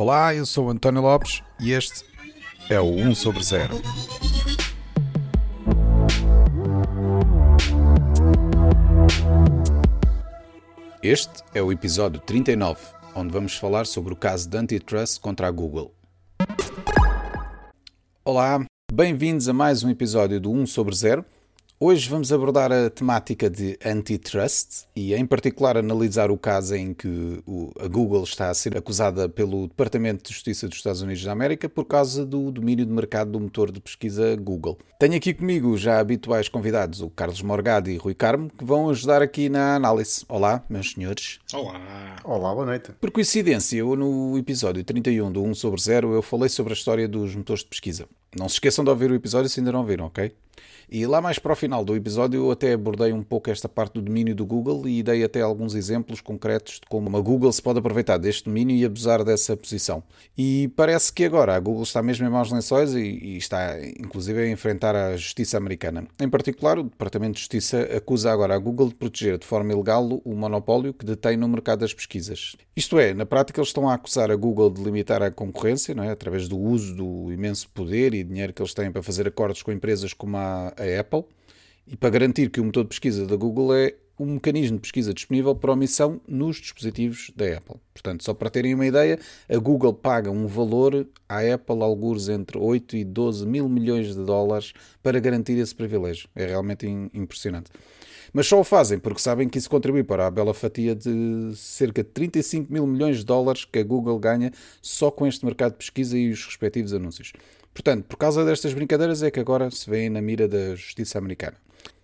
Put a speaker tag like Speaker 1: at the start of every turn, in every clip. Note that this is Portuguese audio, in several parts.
Speaker 1: Olá, eu sou António Lopes e este é o 1 sobre 0. Este é o episódio 39, onde vamos falar sobre o caso de antitrust contra a Google. Olá, bem-vindos a mais um episódio do 1 sobre 0. Hoje vamos abordar a temática de antitrust e, em particular, analisar o caso em que a Google está a ser acusada pelo Departamento de Justiça dos Estados Unidos da América por causa do domínio de mercado do motor de pesquisa Google. Tenho aqui comigo já habituais convidados, o Carlos Morgado e Rui Carmo, que vão ajudar aqui na análise. Olá, meus senhores.
Speaker 2: Olá.
Speaker 3: Olá, boa noite.
Speaker 1: Por coincidência, eu no episódio 31 do 1 sobre 0 eu falei sobre a história dos motores de pesquisa. Não se esqueçam de ouvir o episódio se ainda não viram, ok? E lá mais para o final do episódio eu até abordei um pouco esta parte do domínio do Google e dei até alguns exemplos concretos de como a Google se pode aproveitar deste domínio e abusar dessa posição. E parece que agora a Google está mesmo em maus lençóis e, e está inclusive a enfrentar a justiça americana. Em particular, o Departamento de Justiça acusa agora a Google de proteger de forma ilegal o monopólio que detém no mercado das pesquisas. Isto é, na prática eles estão a acusar a Google de limitar a concorrência, não é? através do uso do imenso poder e dinheiro que eles têm para fazer acordos com empresas como a a Apple e para garantir que o motor de pesquisa da Google é um mecanismo de pesquisa disponível para omissão nos dispositivos da Apple. Portanto, só para terem uma ideia, a Google paga um valor à Apple, alguns entre 8 e 12 mil milhões de dólares, para garantir esse privilégio. É realmente impressionante. Mas só o fazem porque sabem que isso contribui para a bela fatia de cerca de 35 mil milhões de dólares que a Google ganha só com este mercado de pesquisa e os respectivos anúncios. Portanto, por causa destas brincadeiras é que agora se vêem na mira da justiça americana.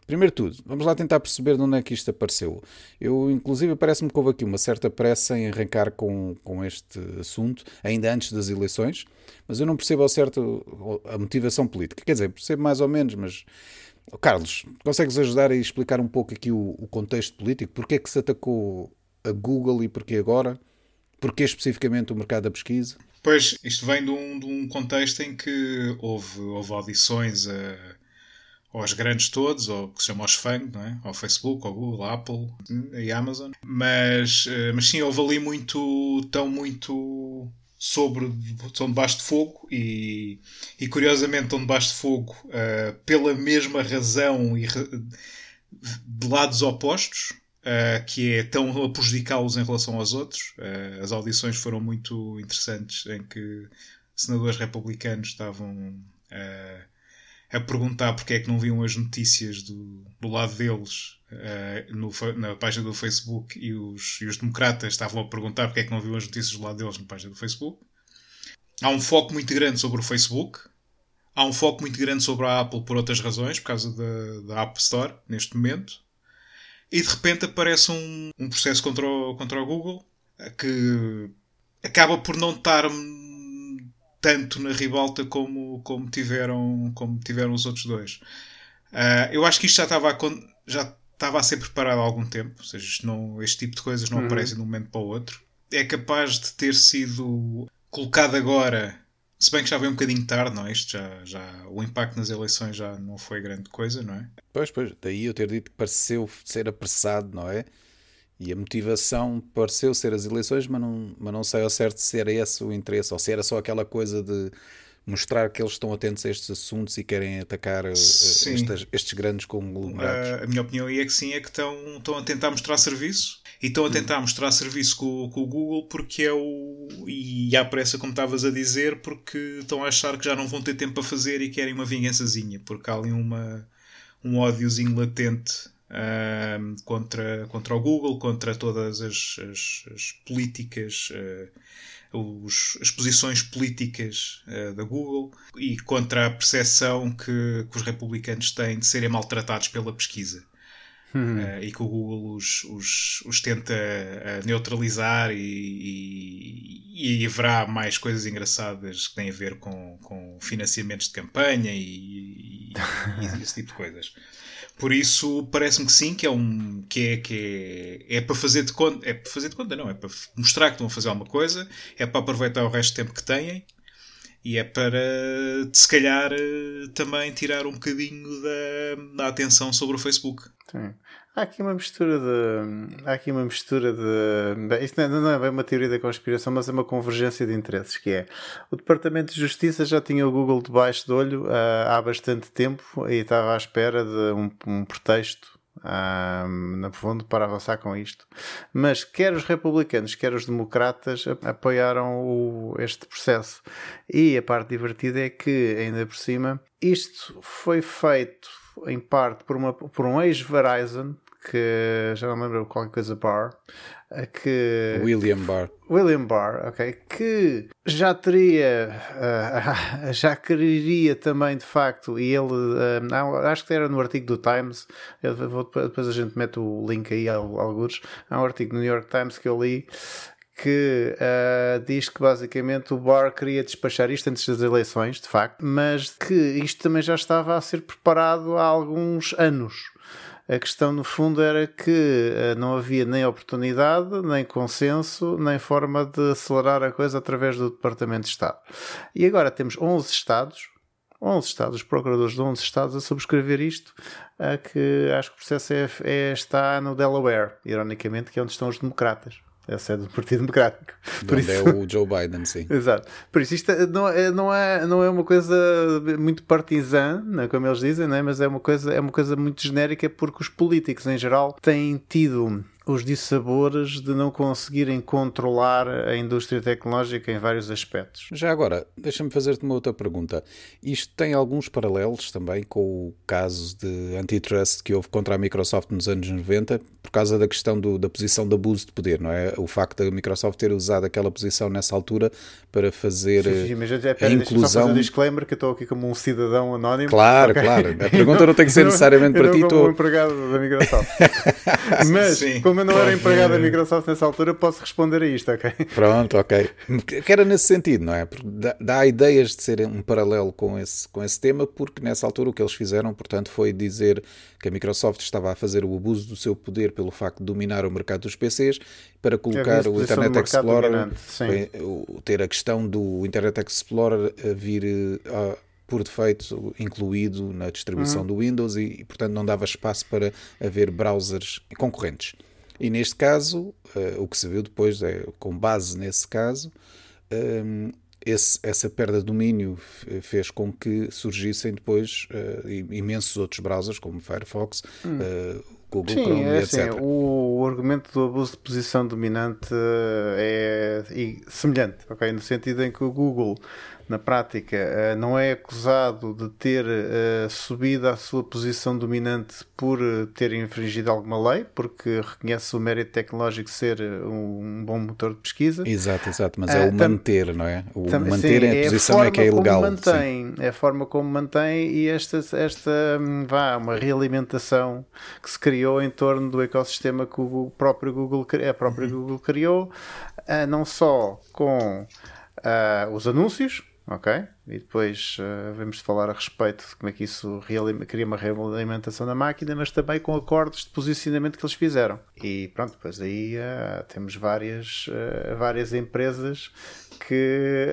Speaker 1: Primeiro tudo, vamos lá tentar perceber de onde é que isto apareceu. Eu, inclusive, parece-me que houve aqui uma certa pressa em arrancar com, com este assunto, ainda antes das eleições, mas eu não percebo ao certo a motivação política. Quer dizer, percebo mais ou menos, mas. Carlos, consegues ajudar a explicar um pouco aqui o, o contexto político? Porquê é que se atacou a Google e porquê agora? Porquê especificamente o mercado da pesquisa?
Speaker 2: Pois, isto vem de um, de um contexto em que houve, houve audições a, aos grandes todos, ou que se chama aos FANG, não é? ao Facebook, ao Google, Apple e Amazon. Mas, eh, mas sim, houve ali muito, tão muito sobre, estão debaixo de fogo e, e curiosamente estão debaixo de fogo uh, pela mesma razão e de lados opostos uh, que é tão a prejudicá-los em relação aos outros. Uh, as audições foram muito interessantes, em que senadores republicanos estavam uh, a perguntar porque é que não viam as notícias do, do lado deles no, na página do Facebook e os, e os democratas estavam a perguntar porque é que não viam as notícias do lado deles na página do Facebook. Há um foco muito grande sobre o Facebook. Há um foco muito grande sobre a Apple por outras razões, por causa da, da App Store, neste momento e de repente aparece um, um processo contra o, contra o Google que acaba por não estar tanto na ribalta como, como, tiveram, como tiveram os outros dois. Uh, eu acho que isto já estava a, já estava a ser preparado há algum tempo, ou seja, não, este tipo de coisas não uhum. aparecem de um momento para o outro. É capaz de ter sido colocado agora se bem que já veio um bocadinho tarde, não é? Isto já, já, o impacto nas eleições já não foi grande coisa, não é?
Speaker 1: Pois, pois, daí eu ter dito que pareceu ser apressado, não é? E a motivação pareceu ser as eleições, mas não, mas não sei ao certo se era esse o interesse ou se era só aquela coisa de mostrar que eles estão atentos a estes assuntos e querem atacar eh, estes, estes, grandes conglomerados.
Speaker 2: A minha opinião é que sim, é que estão, estão a tentar mostrar serviço e estão a tentar mostrar serviço com, com o Google porque é o. E há pressa, como estavas a dizer, porque estão a achar que já não vão ter tempo para fazer e querem uma vingançazinha, porque há ali uma, um ódiozinho latente uh, contra, contra o Google, contra todas as, as, as políticas. Uh, os, as posições políticas uh, da Google e contra a percepção que, que, os republicanos têm de serem maltratados pela pesquisa. Uh, e que o Google os, os, os tenta uh, neutralizar e, e, e, haverá mais coisas engraçadas que têm a ver com, com financiamentos de campanha e, e esse tipo de coisas. Por isso parece-me que sim, que é um que é que é, é para fazer de conta, é para fazer de conta, não, é para mostrar que estão a fazer alguma coisa, é para aproveitar o resto do tempo que têm e é para, se calhar, eh, também tirar um bocadinho da, da atenção sobre o Facebook.
Speaker 3: Sim. Há aqui uma mistura de. Há aqui uma mistura de. Isto não é bem uma teoria da conspiração, mas é uma convergência de interesses, que é o Departamento de Justiça já tinha o Google debaixo do olho uh, há bastante tempo e estava à espera de um, um pretexto um, no fundo, para avançar com isto. Mas quer os republicanos, quer os democratas apoiaram o, este processo. E a parte divertida é que, ainda por cima, isto foi feito em parte por, uma, por um ex-Verizon que já não me lembro qualquer coisa Barr, que
Speaker 1: William Barr.
Speaker 3: William Barr, ok, que já teria, uh, já quereria também de facto, e ele, uh, acho que era no artigo do Times, vou, depois a gente mete o link aí alguns, há um artigo no New York Times que eu li que uh, diz que basicamente o Barr queria despachar isto antes das eleições, de facto, mas que isto também já estava a ser preparado há alguns anos. A questão, no fundo, era que uh, não havia nem oportunidade, nem consenso, nem forma de acelerar a coisa através do Departamento de Estado. E agora temos 11 Estados, 11 Estados, os procuradores de 11 Estados a subscrever isto, uh, que acho que o processo é, é, está no Delaware, ironicamente, que é onde estão os democratas. É a sede do Partido Democrático.
Speaker 1: Por isso... é o Joe Biden, sim.
Speaker 3: Exato. Por isso, isto não é, não, é, não é uma coisa muito partizã, né, como eles dizem, né, mas é uma, coisa, é uma coisa muito genérica porque os políticos em geral têm tido os dissabores de não conseguirem controlar a indústria tecnológica em vários aspectos.
Speaker 1: Já agora, deixa-me fazer-te uma outra pergunta. Isto tem alguns paralelos também com o caso de antitrust que houve contra a Microsoft nos anos 90, por causa da questão do, da posição de abuso de poder, não é? O facto da Microsoft ter usado aquela posição nessa altura para fazer sim, sim, mas já,
Speaker 3: a inclusão. Só fazer um disclaimer que eu estou aqui como um cidadão anónimo.
Speaker 1: Claro, okay. claro. A pergunta não tem que ser necessariamente para ti.
Speaker 3: Eu como um empregado da Microsoft. mas, sim como eu não era empregado da Microsoft nessa altura, posso responder a isto, ok?
Speaker 1: Pronto, ok. Que era nesse sentido, não é? Porque dá, dá ideias de ser um paralelo com esse, com esse tema, porque nessa altura o que eles fizeram, portanto, foi dizer que a Microsoft estava a fazer o abuso do seu poder pelo facto de dominar o mercado dos PCs para colocar o Internet Explorer, ter a questão do Internet Explorer a vir a por defeito incluído na distribuição uhum. do Windows e, e, portanto, não dava espaço para haver browsers concorrentes. E neste caso, uh, o que se viu depois é, com base nesse caso, um, ehm, esse, essa perda de domínio fez com que surgissem depois uh, imensos outros browsers, como Firefox, hum. uh, Google Sim, Chrome, é assim, etc.
Speaker 3: O, o, argumento do abuso de posição dominante é, é semelhante, ok? No sentido em que o Google na prática, eh, não é acusado de ter uh, subido à sua posição dominante por eh, ter infringido alguma lei, porque reconhece o mérito tecnológico ser um, bom motor de pesquisa.
Speaker 1: Exato, exato, mas é o manter, não é? O manter sim, a posição é que é ilegal.
Speaker 3: Mantém, é a forma como mantém e esta, esta hum, vá, uma realimentação que se criou em torno do ecossistema que o próprio Google, a própria uhum. Google criou, não só com uh, os anúncios, ok? E depois uh, vamos falar a respeito de como é que isso cria uma realimentação da máquina, mas também com acordos de posicionamento que eles fizeram. E pronto, depois aí uh, temos várias, uh, várias empresas que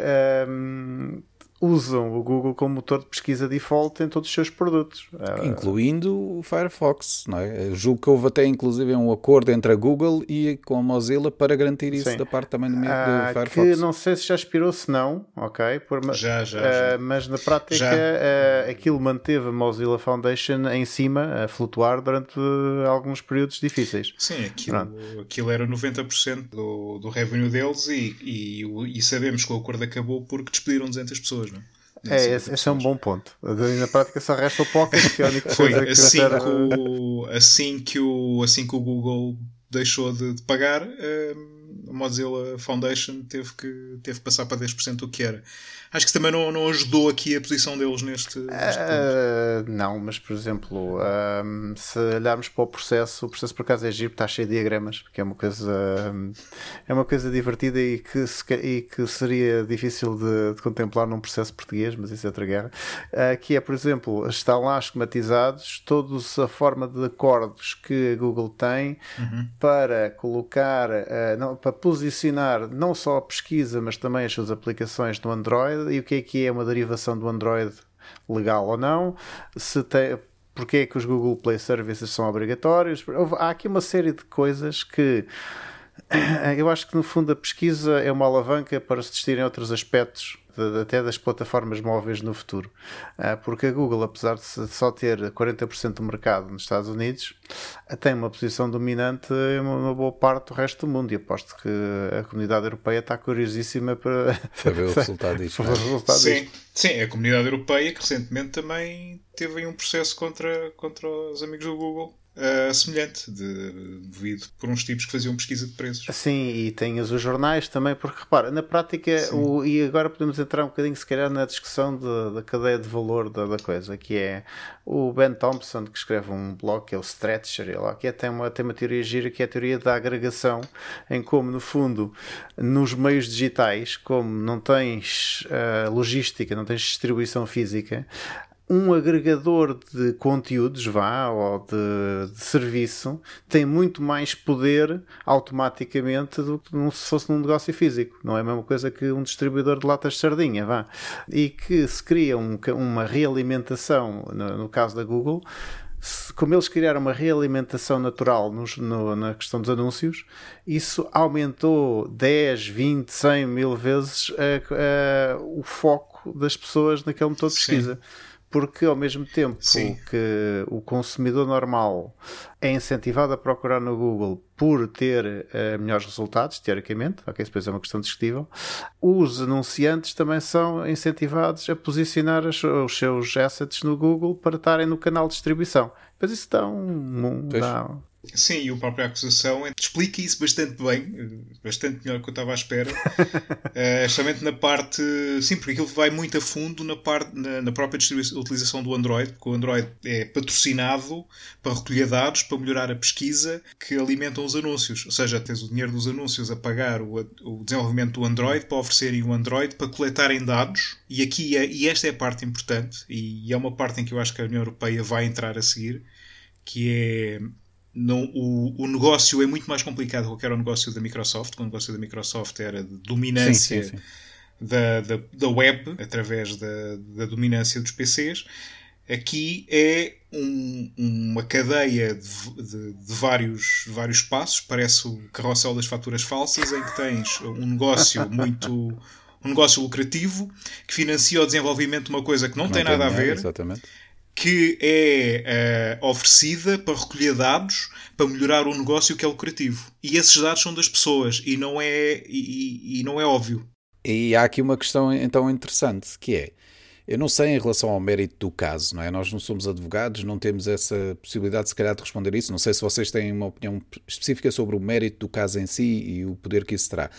Speaker 3: um, usam o Google como motor de pesquisa default em todos os seus produtos.
Speaker 1: Ah, Incluindo o Firefox, não é? Eu julgo que houve até inclusive um acordo entre a Google e com a Mozilla para garantir isso Sim. da parte também do, do uh, Firefox.
Speaker 3: Que não sei se já expirou, se não, ok?
Speaker 2: Por, já, já, uh, já.
Speaker 3: Mas na prática uh, aquilo manteve a Mozilla Foundation em cima, a flutuar durante alguns períodos difíceis.
Speaker 2: Sim, aquilo, aquilo era 90% do, do revenue deles e, e, e sabemos que o acordo acabou porque despediram 200 pessoas.
Speaker 3: É, esse, esse, é um bom ponto. Na prática só resta o Pocket, que é a única
Speaker 2: Foi coisa que assim, era... que o, assim, que o, assim que o Google deixou de, de pagar, hum, a Mozilla Foundation teve que, teve que passar para 10% do que era acho que também não, não ajudou aqui a posição deles neste, neste uh,
Speaker 3: Não, mas por exemplo, um, se olharmos para o processo, o processo por acaso é giro, está cheio de diagramas, porque é uma coisa, é uma coisa divertida e que, se, e que seria difícil de, de, contemplar num processo português, mas isso é outra guerra. Uh, que é, por exemplo, estão lá esquematizados todos a forma de acordos que a Google tem uhum. para colocar, uh, não, para posicionar não só a pesquisa, mas também as suas aplicações no Android e o que é que é uma derivação do Android legal ou não, se tem, porque é que os Google Play Services são obrigatórios. Há aqui uma série de coisas que eu acho que no fundo a pesquisa é uma alavanca para se distinguirem outros aspectos de, até das plataformas móveis no futuro. Uh, porque a Google, apesar de só ter 40% do mercado nos Estados Unidos, uh, tem uma posição dominante em uma, uma, boa parte do resto do mundo. E aposto que a comunidade europeia está curiosíssima para
Speaker 1: saber o resultado disto.
Speaker 2: É? sim, sim, a comunidade europeia que recentemente também teve um processo contra, contra os amigos do Google uh, semelhante, de, devido por uns tipos que faziam pesquisa de preços.
Speaker 3: Sim, e tem os jornais também, porque repara, na prática, o, e agora podemos entrar um bocadinho, se calhar, na discussão de, da cadeia de valor da, da, coisa, que é o Ben Thompson, que escreve um blog, que é o Stretcher, lá, que é, tem, uma, tem uma teoria gira, que é a teoria da agregação, em como, no fundo, nos meios digitais, como não tens uh, logística, não tens distribuição física, um agregador de conteúdos, vá, ou de, de, serviço, tem muito mais poder automaticamente do que se fosse num negócio físico. Não é a mesma coisa que um distribuidor de latas de sardinha, vá. E que se cria um, uma realimentação, no, no caso da Google, como eles criaram uma realimentação natural nos, no, na questão dos anúncios, isso aumentou 10, 20, 100 mil vezes o foco das pessoas naquele motor de pesquisa. Sim porque ao mesmo tempo Sim. que o consumidor normal é incentivado a procurar no Google por ter uh, melhores resultados, teoricamente, ok, depois é uma questão discutível, os anunciantes também são incentivados a posicionar os, os seus assets no Google para estarem no canal de distribuição. Mas isso dá um, dá,
Speaker 2: Sim, e o próprio acusação explica isso bastante bem, bastante melhor do que eu estava à espera, uh, justamente na parte. Sim, porque aquilo vai muito a fundo na, parte, na, na própria utilização do Android, porque o Android é patrocinado para recolher dados, para melhorar a pesquisa que alimentam os anúncios. Ou seja, tens o dinheiro dos anúncios a pagar o, o desenvolvimento do Android para oferecerem o Android para coletarem dados, e aqui é, e esta é a parte importante, e é uma parte em que eu acho que a União Europeia vai entrar a seguir, que é não, o, o negócio é muito mais complicado do que era o negócio da Microsoft, o negócio da Microsoft era de dominância sim, sim, sim. Da, da, da, web, através da, da dominância dos PCs. Aqui é um, uma cadeia de, de, de, vários, vários passos, parece o carrossel das faturas falsas, em que tens um negócio muito. um negócio lucrativo que financia o desenvolvimento de uma coisa que não, não tem, tem nada a ver.
Speaker 1: Exatamente
Speaker 2: que é uh, oferecida para recolher dados para melhorar o negócio que é lucrativo. E esses dados são das pessoas e não é, e, e, não é óbvio.
Speaker 1: E há aqui uma questão então interessante que é. Eu não sei em relação ao mérito do caso, não é? Nós não somos advogados, não temos essa possibilidade, se calhar, de responder isso. Não sei se vocês têm uma opinião específica sobre o mérito do caso em si e o poder que isso terá.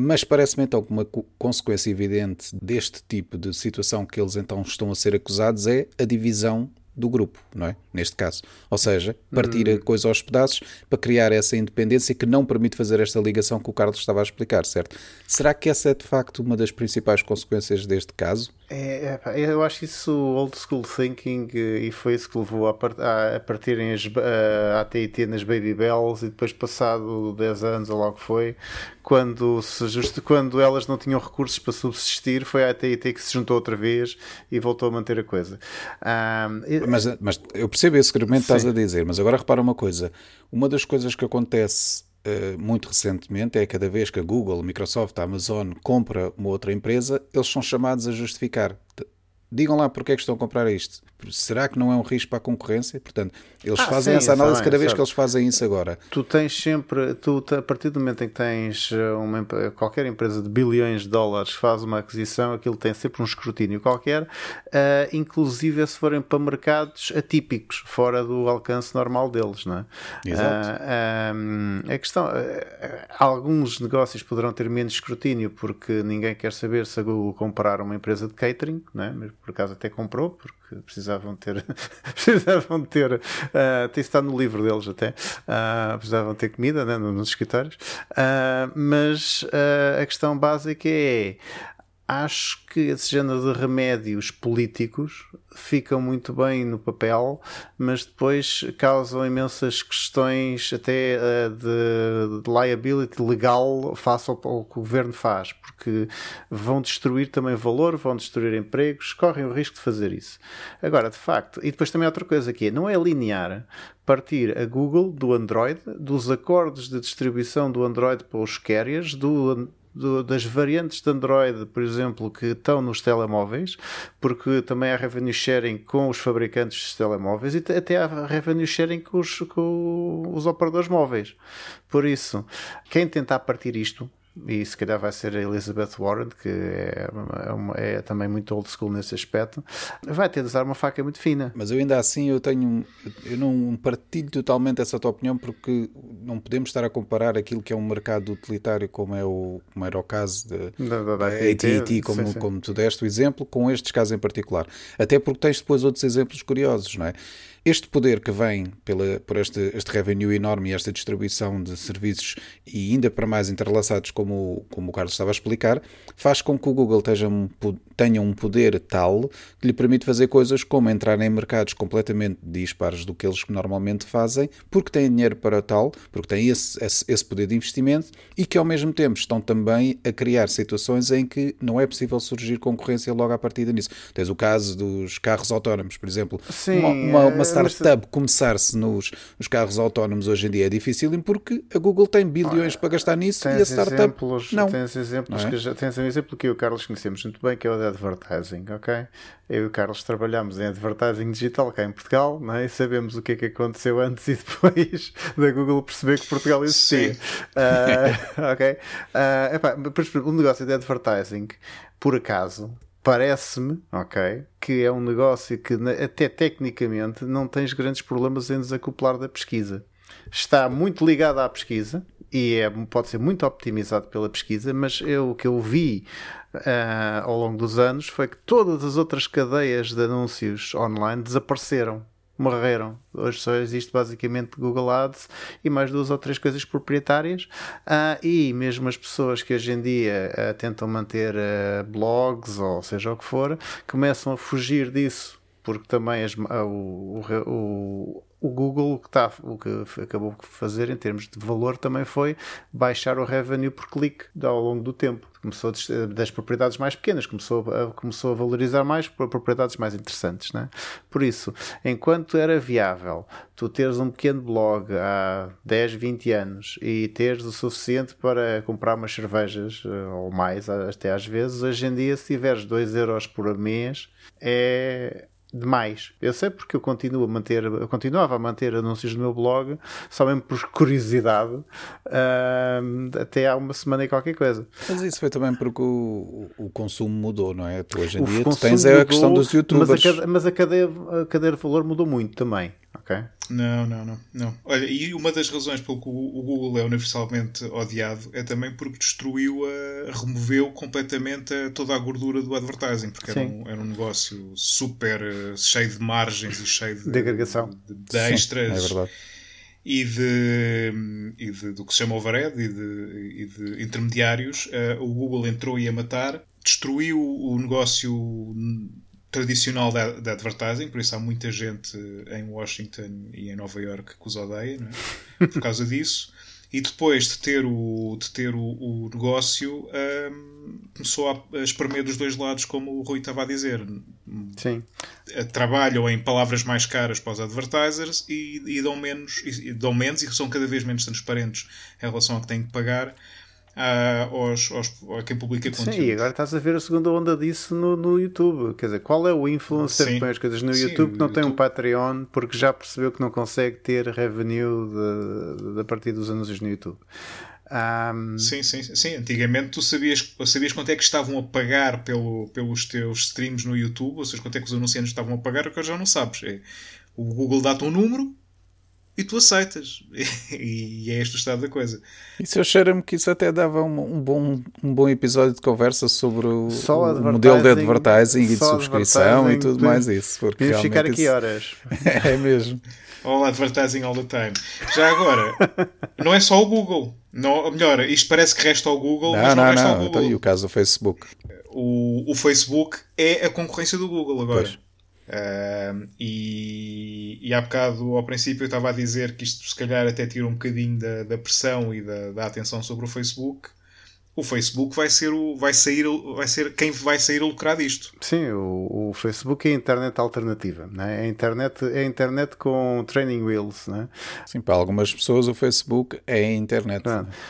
Speaker 1: Mas parece-me então que uma consequência evidente deste tipo de situação que eles então estão a ser acusados é a divisão do grupo, não é? Neste caso. Ou seja, partir a hum. coisa aos pedaços para criar essa independência que não permite fazer esta ligação que o Carlos estava a explicar, certo? Será que essa é de facto uma das principais consequências deste caso?
Speaker 3: É, é, eu acho isso old school thinking eh, e foi isso que levou a, part, a, a partirem as, a AT&T nas Baby Bells e depois passado 10 anos ou logo foi quando, se just, quando elas não tinham recursos para subsistir foi a AT&T que se juntou outra vez e voltou a manter a coisa
Speaker 1: um, mas, mas eu percebo esse que estás a dizer mas agora repara uma coisa uma das coisas que acontece eh, muito recentemente é cada vez que a Google, a Microsoft, a Amazon compra uma outra empresa, eles são chamados a justificar. Digam lá porque é que estão a comprar isto. Será que não é um risco para a concorrência? Portanto, eles ah, fazem sim, essa análise cada vez que eles fazem isso agora.
Speaker 3: Tu tens sempre, tu, a partir do momento em que tens eh, uma, qualquer empresa de bilhões de dólares faz uma aquisição, aquilo tem sempre um escrutínio qualquer, uh, inclusive se forem para mercados atípicos, fora do alcance normal deles. Não é?
Speaker 1: Exato.
Speaker 3: Uh, a questão, uh, alguns negócios poderão ter menos escrutínio porque ninguém quer saber se a Google comprar uma empresa de catering, não é? por acaso até comprou, porque precisavam ter, precisavam ter, uh, tem está no livro deles até, uh, precisavam ter comida né, nos escritórios, uh, mas a questão básica é acho que esse género de remédios políticos ficam muito bem no papel, mas depois causam imensas questões até de, de, liability legal face ao, ao, que o governo faz, porque vão destruir também valor, vão destruir empregos, correm o risco de fazer isso. Agora, de facto, e depois também outra coisa aqui, não é linear partir a Google do Android, dos acordos de distribuição do Android para os carriers, do do, das variantes de Android, por exemplo, que estão nos telemóveis, porque também há revenue sharing com os fabricantes dos telemóveis e até há revenue sharing com os, com os operadores móveis. Por isso, quem tentar partir isto e se calhar vai ser a Elizabeth Warren, que é, é, uma, é, também muito old school nesse aspecto, vai ter de usar uma faca muito fina.
Speaker 1: Mas eu ainda assim eu tenho eu não partilho totalmente essa tua opinião porque não podemos estar a comparar aquilo que é um mercado utilitário como é o como era o caso da, da, AT&T como, sim, sim. como tu deste o exemplo com estes casos em particular. Até porque tens depois outros exemplos curiosos, não é? Este poder que vem pela, por este, este revenue enorme e esta distribuição de serviços e ainda para mais entrelaçados, como, como o Carlos estava a explicar, faz com que o Google tenha um, tenha um poder tal que lhe permite fazer coisas como entrar em mercados completamente dispares do que eles normalmente fazem, porque têm dinheiro para tal, porque têm esse, esse, esse poder de investimento e que ao mesmo tempo estão também a criar situações em que não é possível surgir concorrência logo à partida nisso. Tens o caso dos carros autónomos, por exemplo.
Speaker 3: Sim,
Speaker 1: uma, uma, uma startup começar-se nos, nos, carros autónomos hoje em dia é difícil porque a Google tem bilhões para gastar nisso e a startup
Speaker 3: exemplos,
Speaker 1: não.
Speaker 3: Tens exemplos é? que já, tens um exemplo que eu e o Carlos conhecemos muito bem, que é o de advertising, ok? Eu e o Carlos trabalhamos em advertising digital cá em Portugal, não é? E sabemos o que é que aconteceu antes e depois da Google perceber que Portugal existia. Uh, ok? Uh, epá, o negócio de advertising, por acaso, parece-me, ok, que é um negócio que até tecnicamente não tens grandes problemas em desacoplar da pesquisa. Está muito ligado à pesquisa e é, pode ser muito optimizado pela pesquisa, mas eu, o que eu vi uh, ao longo dos anos foi que todas as outras cadeias de anúncios online desapareceram morreram. Hoje só existe basicamente Google Ads e mais duas ou três coisas proprietárias. Uh, e mesmo as pessoas que hoje em dia uh, tentam manter uh, blogs ou seja o que for, começam a fugir disso. Porque também as, o, o, o Google o que, está, o que acabou de fazer em termos de valor também foi baixar o revenue por clique ao longo do tempo. Começou das propriedades mais pequenas, começou a, começou a valorizar mais por propriedades mais interessantes. Né? Por isso, enquanto era viável tu teres um pequeno blog há 10, 20 anos e teres o suficiente para comprar umas cervejas eh, ou mais, até às vezes, hoje em dia, se tiveres 2 euros por mês, é demais. Eu sei porque eu continuo a manter, eu continuava a manter anúncios no meu blog, só mesmo por curiosidade, uh, até há uma semana e qualquer coisa.
Speaker 1: Mas isso foi também porque o, o consumo mudou, não é? Tu hoje em o dia tu tens mudou, a questão dos youtubers.
Speaker 3: Mas a, mas a cadeia, a cadeia de valor mudou muito também. Okay?
Speaker 2: Não, não, não, não. Olha, e uma das razões pelo que o Google é universalmente odiado é também porque destruiu, a, removeu completamente a, toda a gordura do advertising, porque era um, era um, negócio super uh, cheio de margens e cheio de,
Speaker 3: de agregação,
Speaker 2: de, de extras. Sim, é verdade. E, de, e de, do que se chama overhead e de, e de intermediários, uh, o Google entrou e ia matar, destruiu o negócio tradicional de advertising, por isso há muita gente em Washington e em Nova York que os odeia, é? por causa disso. E depois de ter o, de ter o, o negócio, um, começou a, espremer dos dois lados, como o Rui estava a dizer.
Speaker 3: Sim.
Speaker 2: Trabalham em palavras mais caras para os advertisers e, e dão, menos, e, e dão menos e são cada vez menos transparentes em relação ao que têm que pagar aos, aos, a quem publica conteúdo.
Speaker 3: Sim, e agora estás a ver a segunda onda disso no, no YouTube. Quer dizer, qual é o influencer Sim. que põe as coisas no Sim, YouTube que não tem um Patreon porque já percebeu que não consegue ter revenue de, de, a partir dos anúncios no YouTube? Um...
Speaker 2: Sim, sim, sim. Antigamente tu sabias, sabias quanto é que estavam a pagar pelo, pelos teus streams no YouTube, ou seja, quanto é que os anunciantes estavam a pagar, que já não sabes. É, o Google dá-te um número e tu aceitas. e é este o estado da coisa.
Speaker 1: Isso eu cheiro-me que isso até dava um, um, bom, um bom episódio de conversa sobre o, o modelo de advertising e de subscrição e tudo mais isso. Porque
Speaker 3: ficar aqui isso... horas.
Speaker 1: é mesmo.
Speaker 2: All advertising all the time. Já agora, não é só o Google. Não, melhor, isto parece que resta ao Google, não, mas não, não resta não. ao Google.
Speaker 1: Então, e o caso do Facebook?
Speaker 2: o, o Facebook é a concorrência do Google agora. Uh, e, e há bocado, ao princípio, eu estava a dizer que isto se calhar até tira um bocadinho da, da pressão e da, da atenção sobre o Facebook o Facebook vai ser o vai sair vai ser quem vai sair a lucrar disto.
Speaker 3: Sim, o, o Facebook é a internet alternativa, né? é a internet é a internet com training wheels, né?
Speaker 1: Sim, para algumas pessoas o Facebook é a internet.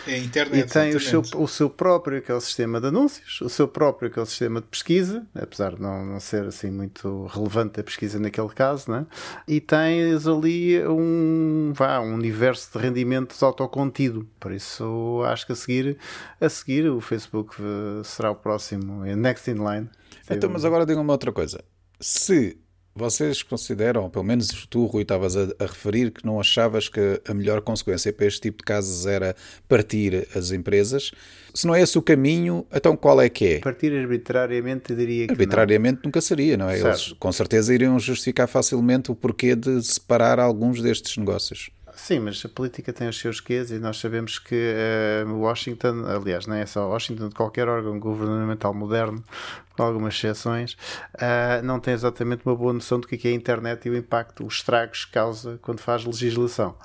Speaker 2: É a internet.
Speaker 3: E tem o seu, o seu próprio que é o sistema de anúncios, o seu próprio que é o sistema de pesquisa, apesar de não, não ser assim muito relevante a pesquisa naquele caso, né? E tens ali um vá, um universo de rendimentos autocontido. Por isso acho que a seguir a seguir seguir, o Facebook eh, será o próximo, é next in line.
Speaker 1: Então, mas agora digam-me outra coisa. Se vocês consideram, pelo menos tu, Rui, estavas a, a, referir que não achavas que a melhor consequência para este tipo de casos era partir as empresas. Se não é esse o caminho, então qual é que é?
Speaker 3: Partir arbitrariamente, diria que
Speaker 1: Arbitrariamente
Speaker 3: não.
Speaker 1: nunca seria, não é? Certo. Eles com certeza iriam justificar facilmente o porquê de separar alguns destes negócios.
Speaker 3: Sim, mas a política tem os seus quês e nós sabemos que uh, Washington, aliás, não é só Washington, qualquer órgão governamental moderno, com algumas exceções, uh, não tem exatamente uma boa noção do que é a internet e o impacto, os estragos que causa quando faz legislação.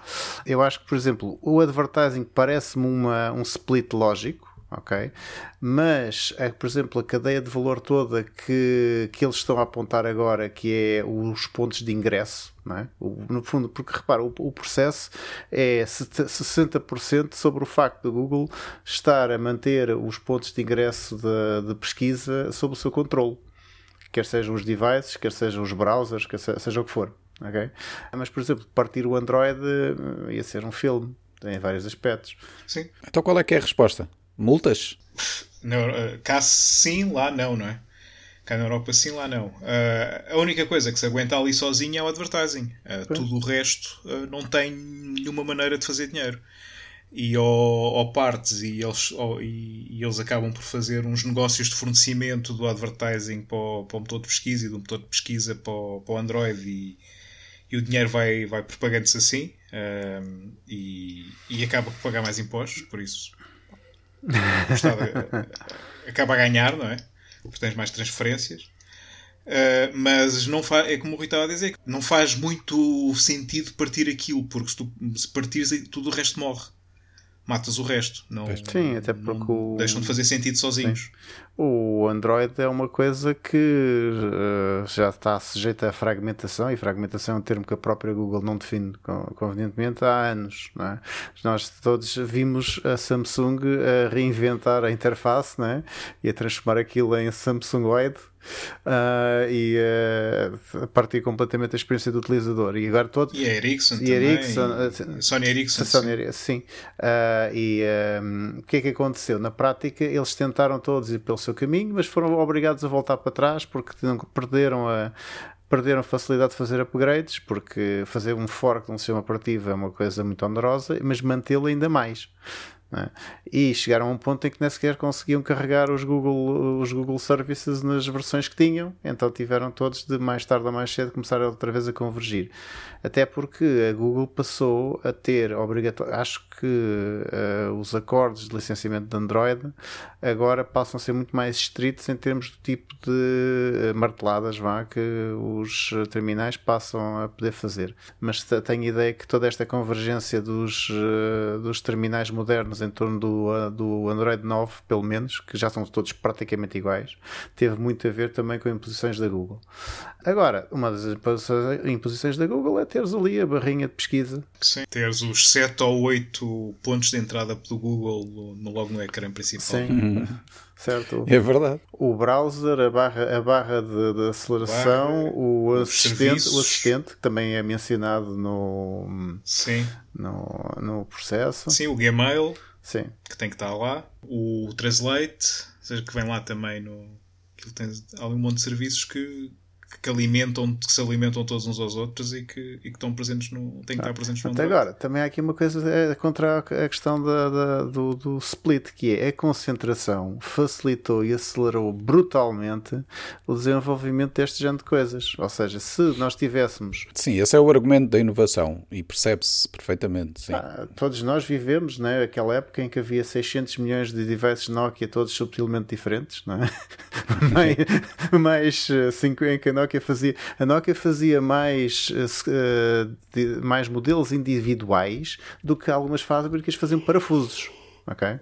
Speaker 3: Eu acho que, por exemplo, o advertising parece-me um split lógico, ok? Mas, é, por exemplo, a cadeia de valor toda que, que eles estão a apontar agora, que é os pontos de ingresso, não é? O, no fundo, porque repara, o, o processo é 60% sobre o facto do Google estar a manter os pontos de ingresso de, de pesquisa sob o seu controle. Quer sejam os devices, quer sejam os browsers, quer seja o que for. Okay? Mas, por exemplo, partir o Android eh, ia ser um filme, em vários aspectos.
Speaker 2: Sim.
Speaker 1: Então qual é que é a resposta? Multas?
Speaker 2: Não, eh, cá sim, lá não, não é? Cá na Europa sim, lá não. Uh, a única coisa que se aguenta ali sozinho é o advertising. Uh, tudo o resto uh, não tem nenhuma maneira de fazer dinheiro. E ou, partes e eles, ou, e, e, eles acabam por fazer uns negócios de fornecimento do advertising para o, para o motor de pesquisa e do motor de pesquisa para o, para o Android e, e o dinheiro vai, vai propagando-se assim e, e acaba por pagar mais impostos, por isso acaba a ganhar, não é? Porque tens mais transferências. Uh, mas não faz, é como o Rui estava a dizer, não faz muito sentido partir aquilo, porque se, tu, se partires tudo o resto morre. Matas o resto. Não,
Speaker 3: Sim, até porque o...
Speaker 2: deixam de fazer sentido sozinhos. Sim.
Speaker 3: O Android é uma coisa que uh, já está sujeita à fragmentação, e fragmentação é um termo que a própria Google não define convenientemente há anos. É? Nós todos vimos a Samsung a reinventar a interface é? e a transformar aquilo em Samsung Wide uh, e uh, partir completamente a experiência do utilizador. E agora todo.
Speaker 2: E a Ericsson e também. Ericsson,
Speaker 3: uh,
Speaker 2: Sony Ericsson.
Speaker 3: Sony sim. Uh, e um, o que é que aconteceu? Na prática, eles tentaram todos ir pelo seu caminho, mas foram obrigados a voltar para trás porque perderam a, perderam a facilidade de fazer upgrades, porque fazer um fork de um sistema operativo é uma coisa muito onerosa, mas mantê-lo ainda mais. É? E chegaram a um ponto em que nem sequer conseguiam carregar os Google, os Google Services nas versões que tinham, então tiveram todos de mais tarde ou mais cedo começar outra vez a convergir. Até porque a Google passou a ter obrigatório, acho que uh, os acordos de licenciamento de Android agora passam a ser muito mais estritos em termos do tipo de uh, marteladas vá, que os terminais passam a poder fazer. Mas tenho ideia que toda esta convergência dos, uh, dos terminais modernos em torno do, do Android 9, pelo menos, que já são todos praticamente iguais, teve muito a ver também com imposições da Google. Agora, uma das imposições da Google é teres ali a barrinha de pesquisa.
Speaker 2: Sim, teres os 7 ou 8 pontos de entrada pelo Google no, logo no ecrã principal.
Speaker 3: Sim. Uhum. Certo.
Speaker 1: É verdade.
Speaker 3: O browser, a barra, a barra de, de aceleração, barra, o, assistente, o assistente, que também é mencionado no,
Speaker 2: Sim.
Speaker 3: no, no processo.
Speaker 2: Sim, o Gmail,
Speaker 3: Sim.
Speaker 2: que tem que estar lá. O Translate, seja, que vem lá também no. Tem ali um monte de serviços que, que alimentam, que se alimentam todos uns aos outros e que, e que estão presentes no. têm que estar presentes no
Speaker 3: Até agora, também há aqui uma coisa é, contra a questão da, da, do, do split, que é a concentração facilitou e acelerou brutalmente o desenvolvimento deste género de coisas. Ou seja, se nós tivéssemos.
Speaker 1: Sim, esse é o argumento da inovação e percebe-se perfeitamente.
Speaker 3: Ah, todos nós vivemos, né? Aquela época em que havia 600 milhões de devices Nokia, todos subtilmente diferentes, não é? mais, mais cinco, em que a Nokia fazia. A Nokia fazia mais, uh, mais modelos individuais do que algumas fábricas faziam parafusos ok?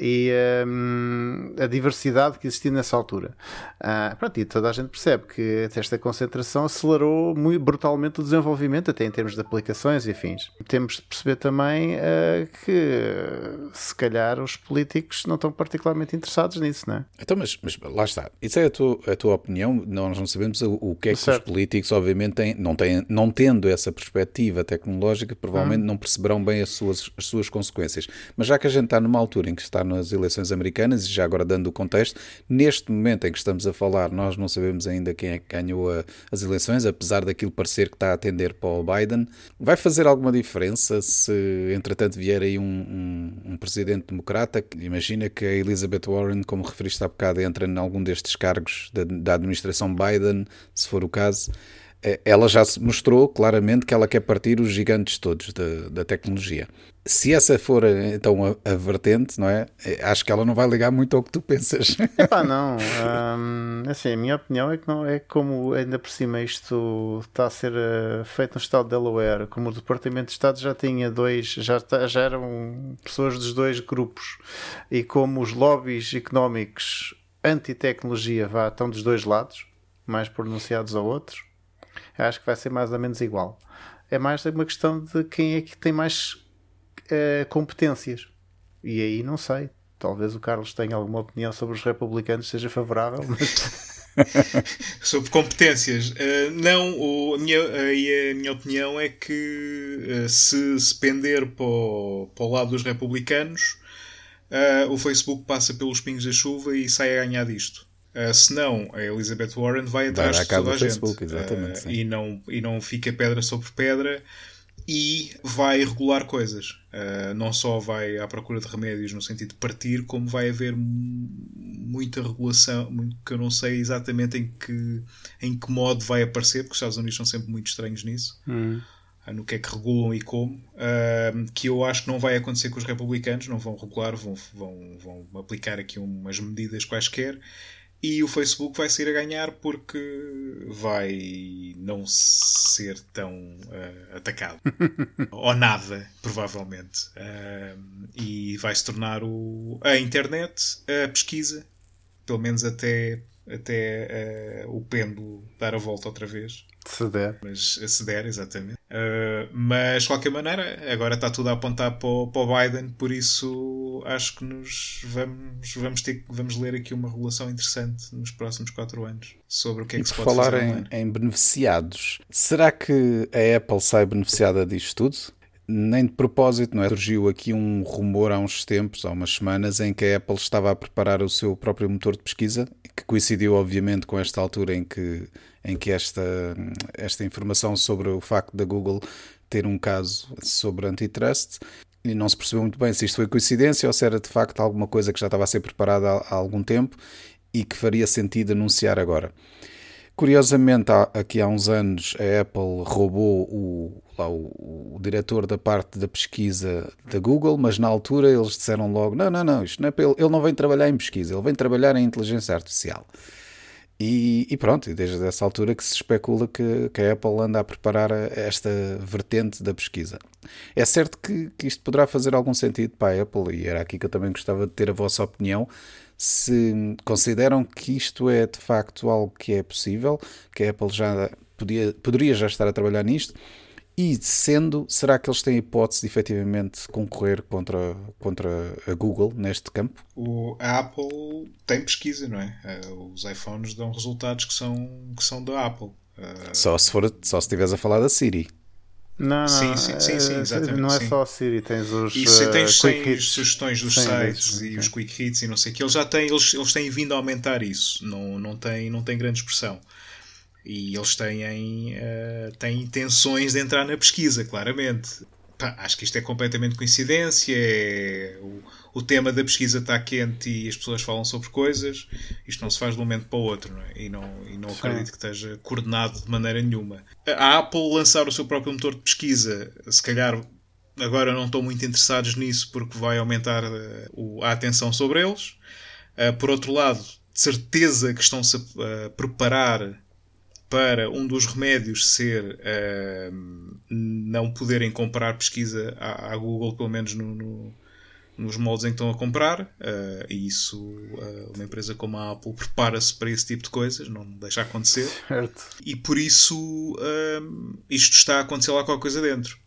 Speaker 3: E um, a diversidade que existia nessa altura. Uh, pronto, e toda a gente percebe que esta concentração acelerou muito brutalmente o desenvolvimento, até em termos de aplicações e afins. Temos de perceber também uh, que se calhar os políticos não estão particularmente interessados nisso, não é?
Speaker 1: Então, mas, mas lá está. Isso é a tua, a tua opinião. Nós não sabemos o, o que é que certo. os políticos, obviamente, têm, não, têm, não tendo essa perspectiva tecnológica, provavelmente hum. não perceberão bem as suas, as suas consequências. Mas já que a gente está numa altura em que está nas eleições americanas, e já agora dando o contexto, neste momento em que estamos a falar, nós não sabemos ainda quem é que ganhou a, as eleições, apesar daquilo parecer que está a atender para o Biden. Vai fazer alguma diferença se, entretanto, vier aí um, um, um presidente democrata? Imagina que a Elizabeth Warren, como referiste há bocado, entra em algum destes cargos da, da administração Biden, se for o caso eh, ela já se mostrou claramente que ela quer partir os gigantes todos da, da tecnologia se essa for então a, a, vertente, não é? é? Acho que ela não vai ligar muito ao que tu pensas.
Speaker 3: Epá, não. Um, assim, a minha opinião é que não é como ainda por cima isto está a ser uh, feito no estado de Delaware, como o Departamento de Estado já tinha dois, já, já eram pessoas dos dois grupos, e como os lobbies económicos anti-tecnologia vá, estão dos dois lados, mais pronunciados a outros, acho que vai ser mais ou menos igual. É mais uma questão de quem é que tem mais uh, competências. E aí não sei. Talvez o Carlos tenha alguma opinião sobre os republicanos, seja favorável, mas.
Speaker 2: sobre competências. Uh, não, o, a, minha, a, a, minha opinião é que uh, se se pender para o, para o lado dos republicanos, uh, o Facebook passa pelos pingos da chuva e sai a ganhar disto. Uh, se não, a Elizabeth Warren vai atrás de toda a gente. Facebook, exatamente, e, não, e não fica pedra sobre pedra e vai regular coisas. Uh, não só vai à procura de remédios no sentido de partir, como vai haver muita regulação, muito, que eu não sei exatamente em que, em que modo vai aparecer, porque os Estados Unidos são sempre muito estranhos nisso.
Speaker 3: Hum.
Speaker 2: Uh, no que é que regulam e como, uh, que eu acho que não vai acontecer com os republicanos, não vão regular, vão, vão, vão aplicar aqui umas medidas quaisquer, e o Facebook vai sair a ganhar porque vai não ser tão uh, atacado. Ou nada, provavelmente. Uh, e vai se tornar o, a internet a pesquisa, pelo menos até, até uh, o pêndulo dar a volta outra vez.
Speaker 3: Ceder.
Speaker 2: Mas a ceder, exatamente. Uh, mas de qualquer maneira, agora está tudo a apontar para o, para o Biden, por isso acho que nos vamos, vamos, ter, vamos ler aqui uma regulação interessante nos próximos 4 anos sobre o que é
Speaker 1: e
Speaker 2: que se
Speaker 1: pode falar fazer. Em, em beneficiados, será que a Apple sai beneficiada disto tudo? nem de propósito, não é? Surgiu aqui um rumor há uns tempos, há umas semanas, em que a Apple estava a preparar o seu próprio motor de pesquisa, que coincidiu obviamente com esta altura em que, em que esta, esta informação sobre o facto da Google ter um caso sobre antitrust. E não se percebeu muito bem se isto foi coincidência ou se era de facto alguma coisa que já estava a ser preparada há, há algum tempo e que faria sentido anunciar agora. Curiosamente, aqui há uns anos, a Apple roubou o, lá, o, o, diretor da parte da pesquisa da Google, mas na altura eles disseram logo: não, não, não, isto não é ele, ele não vem trabalhar em pesquisa, ele vem trabalhar em inteligência artificial. E, e pronto, desde essa altura que se especula que, que, a Apple anda a preparar esta vertente da pesquisa. É certo que, que isto poderá fazer algum sentido para a Apple, e era aqui que eu também gostava de ter a vossa opinião se consideram que isto é de facto algo que é possível, que a Apple já podia, poderia já estar a trabalhar nisto, e sendo, será que eles têm hipótese de efetivamente concorrer contra, contra a Google neste campo?
Speaker 2: O, a Apple tem pesquisa, não é? Eh, os iPhones dão resultados que são, que são da Apple.
Speaker 1: Eh, só se for só se estiveres a falar da Siri.
Speaker 3: Não, não,
Speaker 2: sim, sim, sim, sim, eh, exatamente,
Speaker 3: não é
Speaker 2: sim.
Speaker 3: só a Siri, tens os
Speaker 2: e uh, tens, tens sugestões dos sites e os quick hits e não sei o que. Eles já têm, eles, eles têm vindo a aumentar isso, não, não, tem, não tem grande expressão. E eles têm, uh, têm intenções de entrar na pesquisa, claramente. Pá, acho que isto é completamente coincidência. É, o, o tema da pesquisa está quente e as pessoas falam sobre coisas, isto não se faz de um momento para o outro, não é? e não, e não acredito que esteja coordenado de maneira nenhuma. A Apple lançar o seu próprio motor de pesquisa, se calhar agora não estão muito interessados nisso porque vai aumentar uh, a atenção sobre eles. Uh, por outro lado, de certeza que estão-se a preparar para um dos remédios ser uh, não poderem comprar pesquisa à, à Google, pelo menos no, no, nos moldes em que estão a comprar, uh, e isso, uh, uma empresa como a Apple prepara-se para esse tipo de coisas, não deixa acontecer.
Speaker 3: Certo.
Speaker 2: E por isso isto está a acontecer lá qualquer coisa dentro.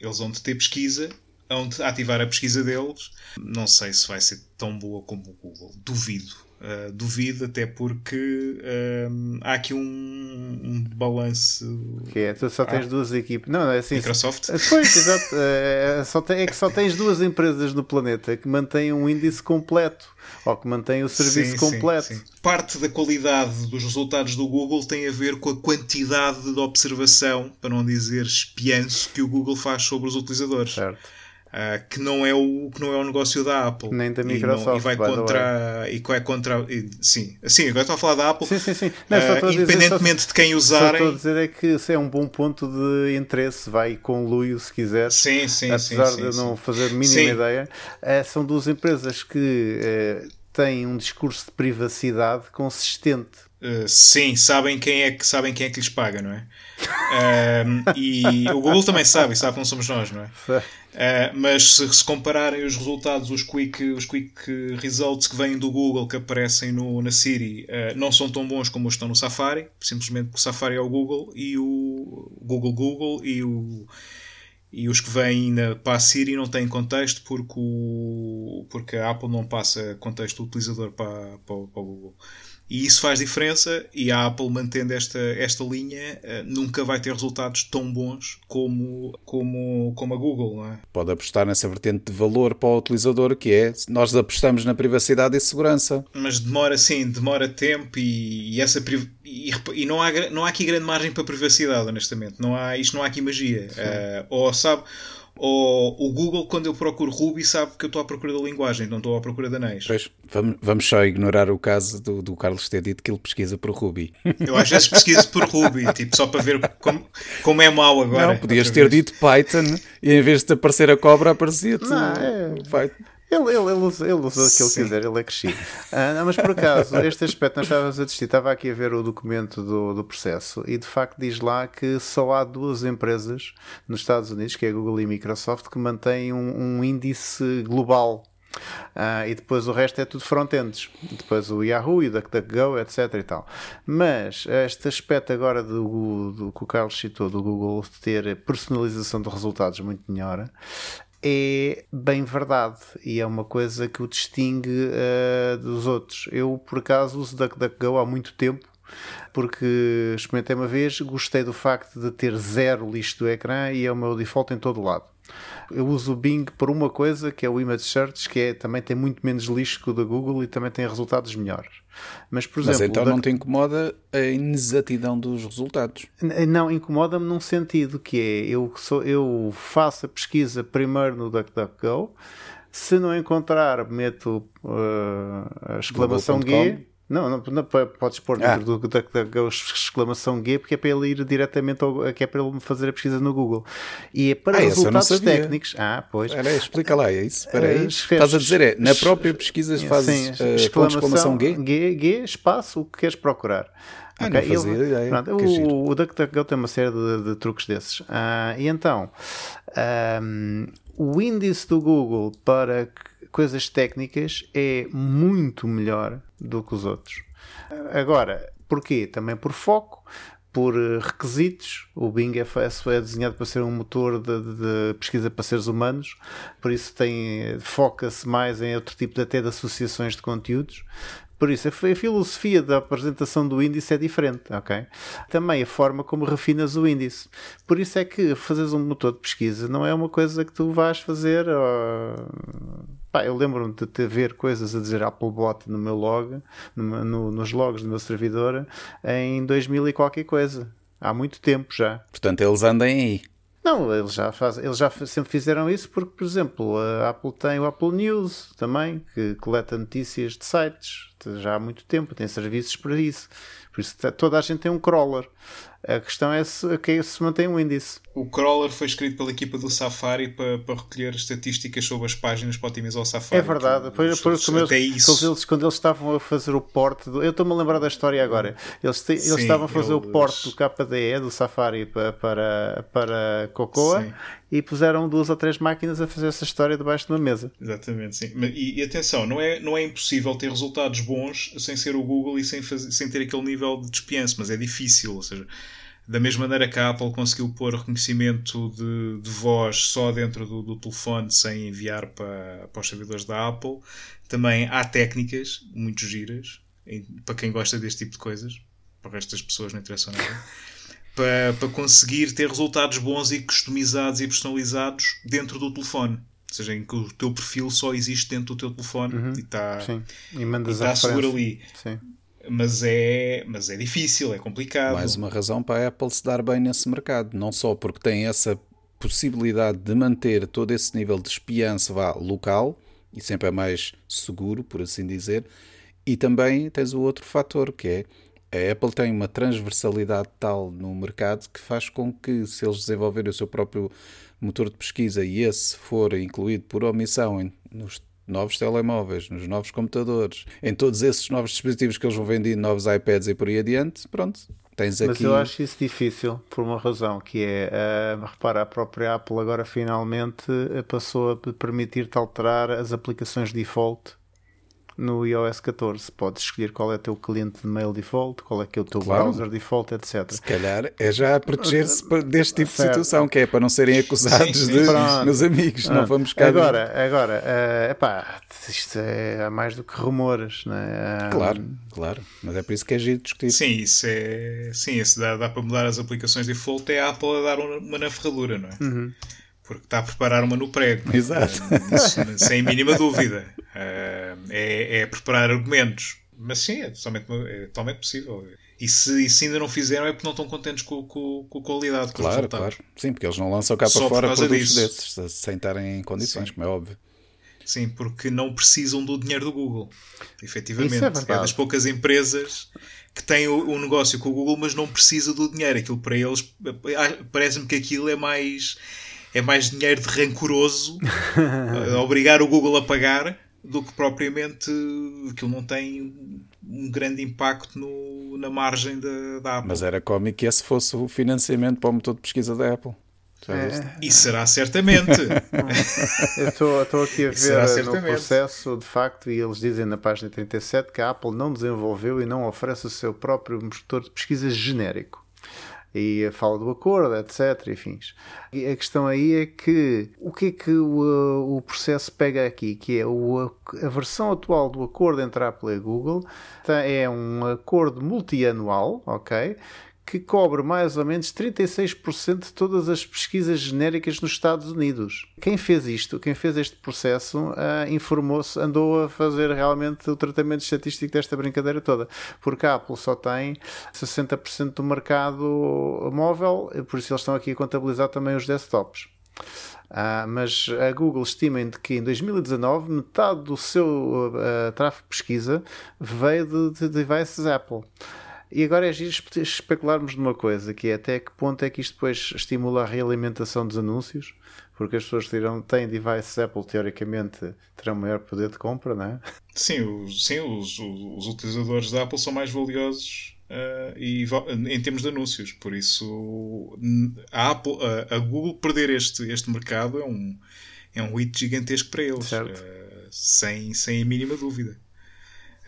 Speaker 2: Eles vão de ter pesquisa, vão ativar a pesquisa deles. Não sei se vai ser tão boa como o Google. Duvido. Uh, duvido, até porque uh, há aqui um, um balanço.
Speaker 3: Que é, tu só tens ah, duas equipes. Não, é assim.
Speaker 2: Microsoft?
Speaker 3: Pois, exato. É, só tem, é que só tens duas empresas no planeta que mantêm um índice completo ou que mantêm o serviço sim, completo. Sim, sim.
Speaker 2: Parte da qualidade dos resultados do Google tem a ver com a quantidade de observação, para não dizer espianço, que o Google faz sobre os utilizadores.
Speaker 3: Certo.
Speaker 2: Uh, que não é o que não é o negócio da Apple.
Speaker 3: Nem da Microsoft
Speaker 2: e, não, e vai contra e vai contra e, sim sim agora estou a falar da Apple.
Speaker 3: Sim, sim, sim. Não, uh,
Speaker 2: independentemente
Speaker 3: dizer,
Speaker 2: de quem usarem
Speaker 3: estou a dizer é que se é um bom ponto de interesse. Vai com Luio se quiser
Speaker 2: sim, sim,
Speaker 3: apesar de não fazer mínima ideia uh, são duas empresas que têm um discurso de privacidade consistente
Speaker 2: sim sabem quem é que sabem quem é que lhes paga não é? E o Google também sabe sabe que não somos nós não é? Uh, mas se, se, compararem os resultados, os quick, os quick results que vêm do Google, que aparecem no, na Siri, uh, não são tão bons como os que estão no Safari, simplesmente porque o Safari é o Google e o Google Google e, o, e os que vêm na, para a Siri não têm contexto porque, o, porque a Apple não passa contexto do utilizador para, para, para o Google. E isso faz diferença e a Apple mantendo esta, esta linha uh, nunca vai ter resultados tão bons como, como, como a Google. É?
Speaker 1: Pode apostar nessa vertente de valor para o utilizador que é nós apostamos na privacidade e segurança.
Speaker 2: Mas demora sim, demora tempo e, e essa e, e, não, há, não há aqui grande margem para privacidade, honestamente. Não há, isto não há aqui magia. Uh, ou sabe ou o Google, quando eu procuro Ruby, sabe que eu estou à procura da linguagem, não estou à procura de anéis.
Speaker 1: Pois, vamos, vamos só ignorar o caso do, do Carlos ter dito que ele pesquisa por Ruby.
Speaker 2: Eu às vezes pesquiso por Ruby, tipo, só para ver como, como é mau agora.
Speaker 1: Não, podias ter vez. dito Python e em vez de aparecer a cobra, aparecia-te
Speaker 3: é... Python. Ele, ele, ele, usa, ele usa o que ele quiser, ele é crescido. Ah, não, mas por acaso, este aspecto, nós estávamos a discutir, estava aqui a ver o documento do, do processo e de facto diz lá que só há duas empresas nos Estados Unidos, que é a Google e a Microsoft, que mantêm um, um índice global Uh, e depois o resto é tudo front-ends. Depois o Yahoo e o DuckDuckGo, etc. e tal. Mas este aspecto agora do, do que o Carlos citou do Google ter personalização de resultados muito melhor é bem verdade e é uma coisa que o distingue uh, dos outros. Eu, por acaso, uso DuckDuckGo há muito tempo porque experimentei uma vez, gostei do facto de ter zero lixo do ecrã e é o meu default em todo lado. Eu uso o Bing por uma coisa que é o Image Search, que é, também tem muito menos lixo que o da Google e também tem resultados melhores. Mas, por exemplo,
Speaker 1: Mas então não te incomoda a inexatidão dos resultados?
Speaker 3: Não, incomoda-me num sentido que é eu, sou, eu faço a pesquisa primeiro no DuckDuckGo, se não encontrar, meto uh, a exclamação G não, não, não podes pôr dentro ah. do, da, da, exclamação G porque é para ele ir diretamente ao, que é para ele fazer a pesquisa no Google. E é para ah, resultados técnicos. Ah, pois.
Speaker 1: Espera explica lá, é isso? Espera aí. Uh, Estás a dizer, é, na própria pesquisa fazes sim, uh, exclamação, exclamação G?
Speaker 3: G? G, espaço, o que queres procurar.
Speaker 1: Ah, okay? não fazia ele, ideia. Pronto,
Speaker 3: o, o DuckDuckGo tem uma série de, de truques desses. Uh, e então, um, o índice do Google para coisas técnicas é muito melhor do que os outros. Agora, porquê? Também por foco, por eh, requisitos. O Bing é, é desenhado para ser um motor de, de, pesquisa para seres humanos, por isso tem foca-se mais em outro tipo de, até de associações de conteúdos. Por isso, a filosofia da apresentação do índice é diferente, ok? Também a forma como refinas o índice. Por isso é que fazeres um motor de pesquisa não é uma coisa que tu vais fazer. Pá, eu lembro-me de ter ver coisas a dizer Applebot no meu log, no, no, nos logs do meu servidor, em 2000 e qualquer coisa. Há muito tempo já.
Speaker 1: Portanto, eles andem aí.
Speaker 3: Não, eles já, fazem, eles já sempre fizeram isso porque, por exemplo, a Apple tem o Apple News também, que coleta notícias de sites já há muito tempo, tem serviços para isso. Por isso toda a gente tem um crawler. A questão é se, que se mantém um índice.
Speaker 2: O crawler foi escrito pela equipa do Safari para, para recolher estatísticas sobre as páginas para otimizar o Safari.
Speaker 3: É verdade. Por, por, até eles, isso. Eles, quando eles estavam a fazer o porte, do, eu estou-me a lembrar da história agora. Eles, te, eles estavam a fazer eles... o porte do KDE do Safari para, para, para Cocoa sim. e puseram duas ou três máquinas a fazer essa história debaixo de uma mesa.
Speaker 2: Exatamente, sim. E, e, atenção, não é, não é impossível ter resultados bons sem ser o Google e sem, fazer, sem ter aquele nível de despiança, mas é difícil. Ou seja, da mesma maneira que a Apple conseguiu pôr reconhecimento de, de voz só dentro do, do, telefone sem enviar para, para os servidores da Apple, também há técnicas muito giras para quem gosta deste tipo de coisas. Para o resto das pessoas não interessa nada. Para, para conseguir ter resultados bons e customizados e personalizados dentro do telefone. Ou seja, em que o teu perfil só existe dentro do teu telefone
Speaker 3: uhum,
Speaker 2: e está
Speaker 3: e, e
Speaker 2: está seguro ali.
Speaker 3: Sim
Speaker 2: mas é, mas é difícil, é complicado.
Speaker 1: Mais uma razão para a Apple se dar bem nesse mercado, não só porque tem essa possibilidade de manter todo esse nível de espiança vá, local e sempre é mais seguro, por assim dizer, e também tens o outro fator que é a Apple tem uma transversalidade tal no mercado que faz com que, se eles desenvolverem o seu próprio motor de pesquisa e esse for incluído por omissão nos novos telemóveis, nos novos computadores, em todos esses novos dispositivos que eles vão vendendo, novos iPads e por aí adiante, pronto, tens aqui...
Speaker 3: Mas eu acho isso difícil por uma razão, que é, uh, repara, a própria Apple agora finalmente eh, passou a permitir-te alterar as aplicações default no iOS 14. Podes escolher qual é o teu cliente de mail default, qual é que é o teu claro. browser default, etc.
Speaker 1: Se calhar é já a proteger-se deste tipo certo. de situação, que é para não serem acusados sim, sim. de meus amigos, não vamos cá.
Speaker 3: Agora, de... agora uh, epá, isto é mais do que rumores, não é?
Speaker 1: Claro, claro, mas é por isso que é giro discutir.
Speaker 2: Sim, isso é. Sim, isso dá, dá para mudar as aplicações default, é a Apple a dar uma, uma na ferradura, não é?
Speaker 3: Uhum
Speaker 2: porque está a preparar uma no prego.
Speaker 1: Exato.
Speaker 2: Uh, sem mínima dúvida. Uh, é, é, preparar argumentos. Mas sim, é totalmente, é totalmente possível. E se, e se ainda não fizeram é porque não estão contentes com, com, com a qualidade. Com
Speaker 1: claro, claro. Sim, porque eles não lançam cá para fora por produtos disso. desses, sem estarem em condições, sim. como é óbvio.
Speaker 2: Sim, porque não precisam do dinheiro do Google. Efetivamente. É, é, das poucas empresas que têm o, o, negócio com o Google, mas não precisa do dinheiro. Aquilo para eles, parece-me que aquilo é mais é mais dinheiro de rancoroso obrigar o Google a pagar do que propriamente aquilo não tem um grande impacto no, na margem da, da Apple.
Speaker 1: Mas era cómico que esse fosse o financiamento para o motor de pesquisa da Apple.
Speaker 2: É. E será certamente.
Speaker 3: Eu estou aqui a ver no processo, de facto, e eles dizem na página 37 que a Apple não desenvolveu e não oferece o seu próprio motor de pesquisa genérico e fala do acordo, etc. Enfim. E a questão aí é que o que é que o, o processo pega aqui? Que é o, a versão atual do acordo entre a Apple e a Google tá, é um acordo multianual, ok? Que cobre mais ou menos 36% de todas as pesquisas genéricas nos Estados Unidos. Quem fez isto, quem fez este processo, uh, informou-se, andou a fazer realmente o tratamento estatístico desta brincadeira toda, porque a Apple só tem 60% do mercado móvel, por isso eles estão aqui a contabilizar também os desktops. Uh, mas a Google estima que em 2019 metade do seu uh, tráfego de pesquisa veio de, de devices Apple. E agora é giro especularmos numa coisa, que é até que ponto é que isto depois estimula a realimentação dos anúncios, porque as pessoas terão, têm devices Apple, teoricamente, terão maior poder de compra, não é?
Speaker 2: Sim, os, sim os, os, utilizadores da Apple são mais valiosos uh, e, em termos de anúncios, por isso a, Apple, a, a, Google perder este, este mercado é um, é um hit gigantesco para eles, uh, sem, sem a mínima dúvida.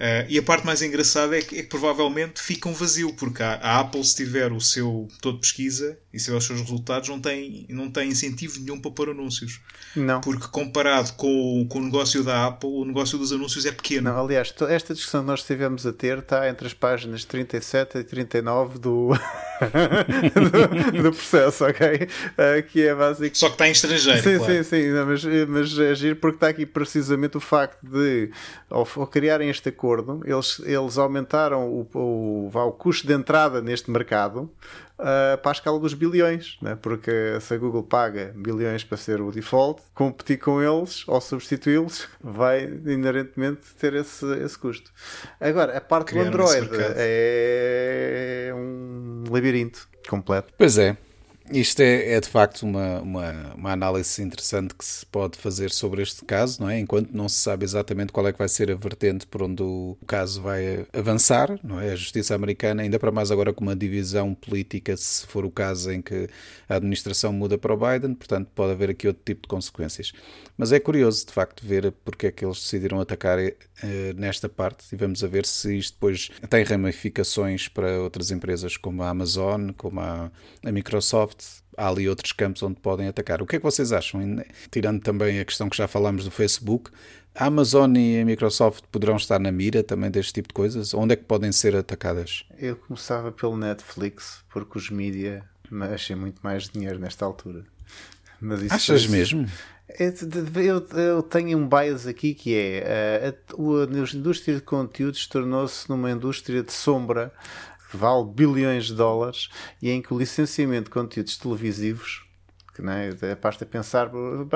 Speaker 2: Uh, e a parte mais engraçada é que, é que, provavelmente fica um vazio, porque a, a, Apple, se tiver o seu todo de pesquisa e se tiver os seus resultados, não tem, não tem incentivo nenhum para pôr anúncios.
Speaker 3: Não.
Speaker 2: Porque comparado com, com o negócio da Apple, o negócio dos anúncios é pequeno.
Speaker 3: Não, aliás, esta discussão que nós estivemos a ter está entre as páginas 37 e 39 do, do, do, processo, ok? Uh, que é básico.
Speaker 2: Só que está em estrangeiro.
Speaker 3: Sim,
Speaker 2: claro.
Speaker 3: sim, sim. Não, mas, mas é giro porque está aqui precisamente o facto de, ao, ao criarem este acordo, eles, eles aumentaram o, o, o, o custo de entrada neste mercado uh, para a escala dos bilhões, né? porque se a Google paga bilhões para ser o default, competir com eles ou substituí-los vai inerentemente ter esse, esse custo. Agora, a parte Criaram do Android é um labirinto completo.
Speaker 1: Pois é. Isto é, é, de facto uma, uma, uma, análise interessante que se pode fazer sobre este caso, não é? Enquanto não se sabe exatamente qual é que vai ser a vertente por onde o caso vai avançar, não é? A justiça americana, ainda para mais agora com uma divisão política, se for o caso em que a administração muda para o Biden, portanto pode haver aqui outro tipo de consequências. Mas é curioso, de facto, ver porque é que eles decidiram atacar eh, nesta parte e vamos a ver se isto depois tem ramificações para outras empresas como a Amazon, como a, a Microsoft há ali outros campos onde podem atacar. O que é que vocês acham? Tirando também a questão que já falámos do Facebook, a Amazon e a Microsoft poderão estar na mira também deste tipo de coisas? Onde é que podem ser atacadas?
Speaker 3: Eu começava pelo Netflix, porque os mídia mexem muito mais dinheiro nesta altura.
Speaker 1: Achas mesmo?
Speaker 3: Eu, eu, tenho um bias aqui que é a, a, a indústria de conteúdos tornou-se numa indústria de sombra vale bilhões de dólares e em que o licenciamento de conteúdos televisivos que né, basta, pensar,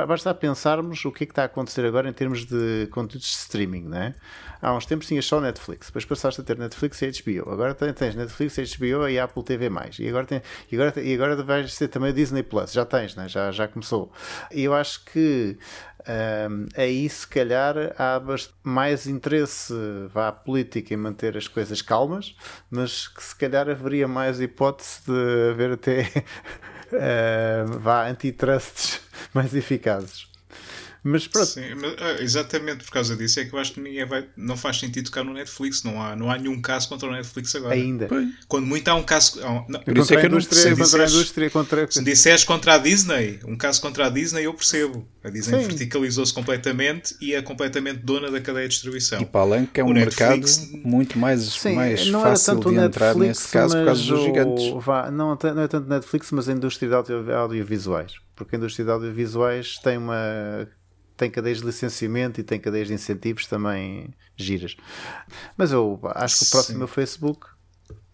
Speaker 3: basta pensarmos o que é que está a acontecer agora em termos de conteúdos de streaming. Né? Há uns tempos tinhas só Netflix, depois passaste a ter Netflix e HBO. Agora tens Netflix, HBO e Apple TV. E agora, tem, e agora, e agora vais ter também o Disney Plus. Já tens, né? já, já começou. E eu acho que um, aí se calhar há mais interesse à política em manter as coisas calmas, mas que se calhar haveria mais hipótese de haver até uh, vá antitrusts mais eficazes. Mas pronto.
Speaker 2: Sim, mas, ah, exatamente por causa disso é que eu acho que ninguém vai. Não faz sentido tocar no Netflix. Não há, não há nenhum caso contra o Netflix agora.
Speaker 3: Ainda.
Speaker 2: Quando muito há um caso. não,
Speaker 3: por isso é que eu não percebo. Contra a indústria, contra...
Speaker 2: Se disseres contra a Disney, um caso contra a Disney, eu percebo. A Disney verticalizou-se completamente e é completamente dona da cadeia de distribuição.
Speaker 1: E para além que é um mercado muito mais, Sim, mais fácil de entrar nesse caso por causa dos gigantes.
Speaker 3: Vá, não, não é tanto Netflix, mas a indústria de audio, audiovisuais. Porque a indústria de audiovisuais tem uma tem cadeias de licenciamento e tem cadeias de incentivos também giras. Mas eu acho que o próximo é o Facebook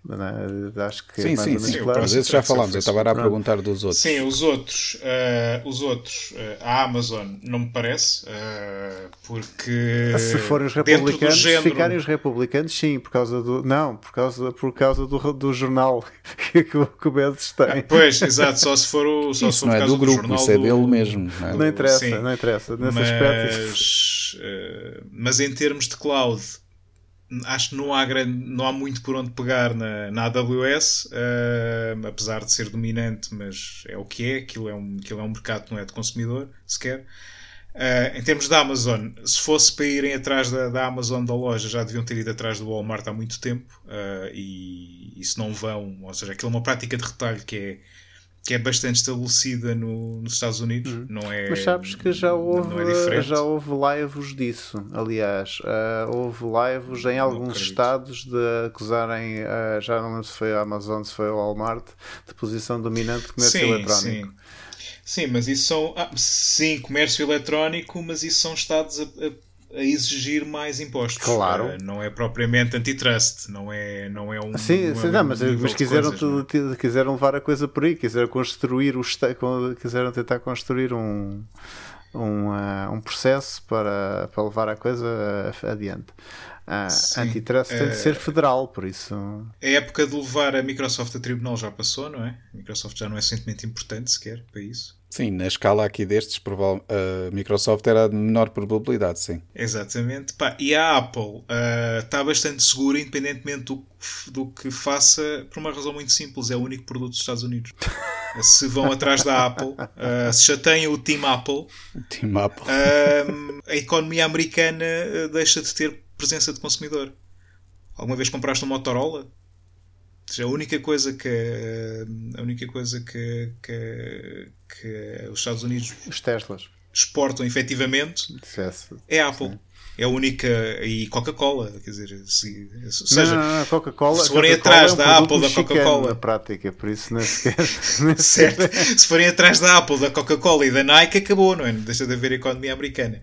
Speaker 3: é? Acho que
Speaker 1: sim,
Speaker 3: é
Speaker 1: sim, sim. Claro. Às vezes já falámos, eu estava a perguntar dos outros.
Speaker 2: Sim, os outros, uh, os outros, uh, a Amazon não me parece, uh, porque
Speaker 3: se forem os republicanos, género... ficarem os republicanos, sim, por causa do não, por causa, por causa do, do jornal que, que o Bedes tem. Ah,
Speaker 2: pois, exato, só se for o
Speaker 1: só
Speaker 2: isso
Speaker 1: se for não é do, do grupo, isso é dele mesmo.
Speaker 3: Não, é? não interessa, sim, não interessa nesse
Speaker 2: mas,
Speaker 3: aspecto.
Speaker 2: mas em termos de cloud acho que não há, grande, não há muito por onde pegar na, na AWS, uh, apesar de ser dominante, mas é o que é, aquilo é um, aquilo é um mercado que não é de consumidor sequer. Uh, em termos da Amazon, se fosse para irem atrás da, da, Amazon da loja, já deviam ter ido atrás do Walmart há muito tempo uh, e, e se não vão, ou seja, aquilo é uma prática de retalho que é que é bastante estabelecida no, nos Estados Unidos. Uhum. Não é,
Speaker 3: Mas sabes que já houve, é já houve lives disso. Aliás, uh, houve lives em alguns estados de acusarem, uh, já não lembro se foi a Amazon, se foi o Walmart, de posição dominante de comércio sim, eletrónico.
Speaker 2: Sim. sim, mas isso são. Ah, sim, comércio eletrónico, mas isso são estados a, a a exigir mais impostos.
Speaker 3: Claro.
Speaker 2: Uh, não é propriamente antitrust, não é, não é um.
Speaker 3: Sim,
Speaker 2: não,
Speaker 3: sim,
Speaker 2: é
Speaker 3: não mas, mas quiseram, coisas? É? quiseram levar a coisa por aí, quiseram construir o quiseram tentar construir um. Um, uh, um processo para, para levar a coisa adiante. A antitrust tem de ser federal, por isso.
Speaker 2: A época de levar a Microsoft a tribunal já passou, não é? A Microsoft já não é suficientemente importante sequer para isso.
Speaker 1: Sim, na escala aqui destes, a Microsoft era de menor probabilidade, sim.
Speaker 2: Exatamente. Pá, e a Apple uh, está bastante segura, independentemente do, do, que faça, por uma razão muito simples: é o único produto dos Estados Unidos. se vão atrás da Apple, uh, se tenham o Team Apple,
Speaker 1: Team Apple.
Speaker 2: Uh, a economia americana deixa de ter presença de consumidor. Alguma vez compraste um Motorola? A única coisa que a única coisa que, que, que os Estados Unidos
Speaker 3: os Teslas
Speaker 2: exportam efetivamente é a Apple. Sim. é a única. E Coca-Cola, quer dizer, se, se, seja,
Speaker 3: não, não, não, Coca-Cola.
Speaker 2: se forem
Speaker 3: Coca
Speaker 2: atrás
Speaker 3: é um
Speaker 2: da Apple, da Coca-Cola.
Speaker 3: Na prática, por isso não sequer.
Speaker 2: certo? Se forem atrás da Apple, da Coca-Cola e da Nike, acabou, não é? Não deixa de haver economia americana.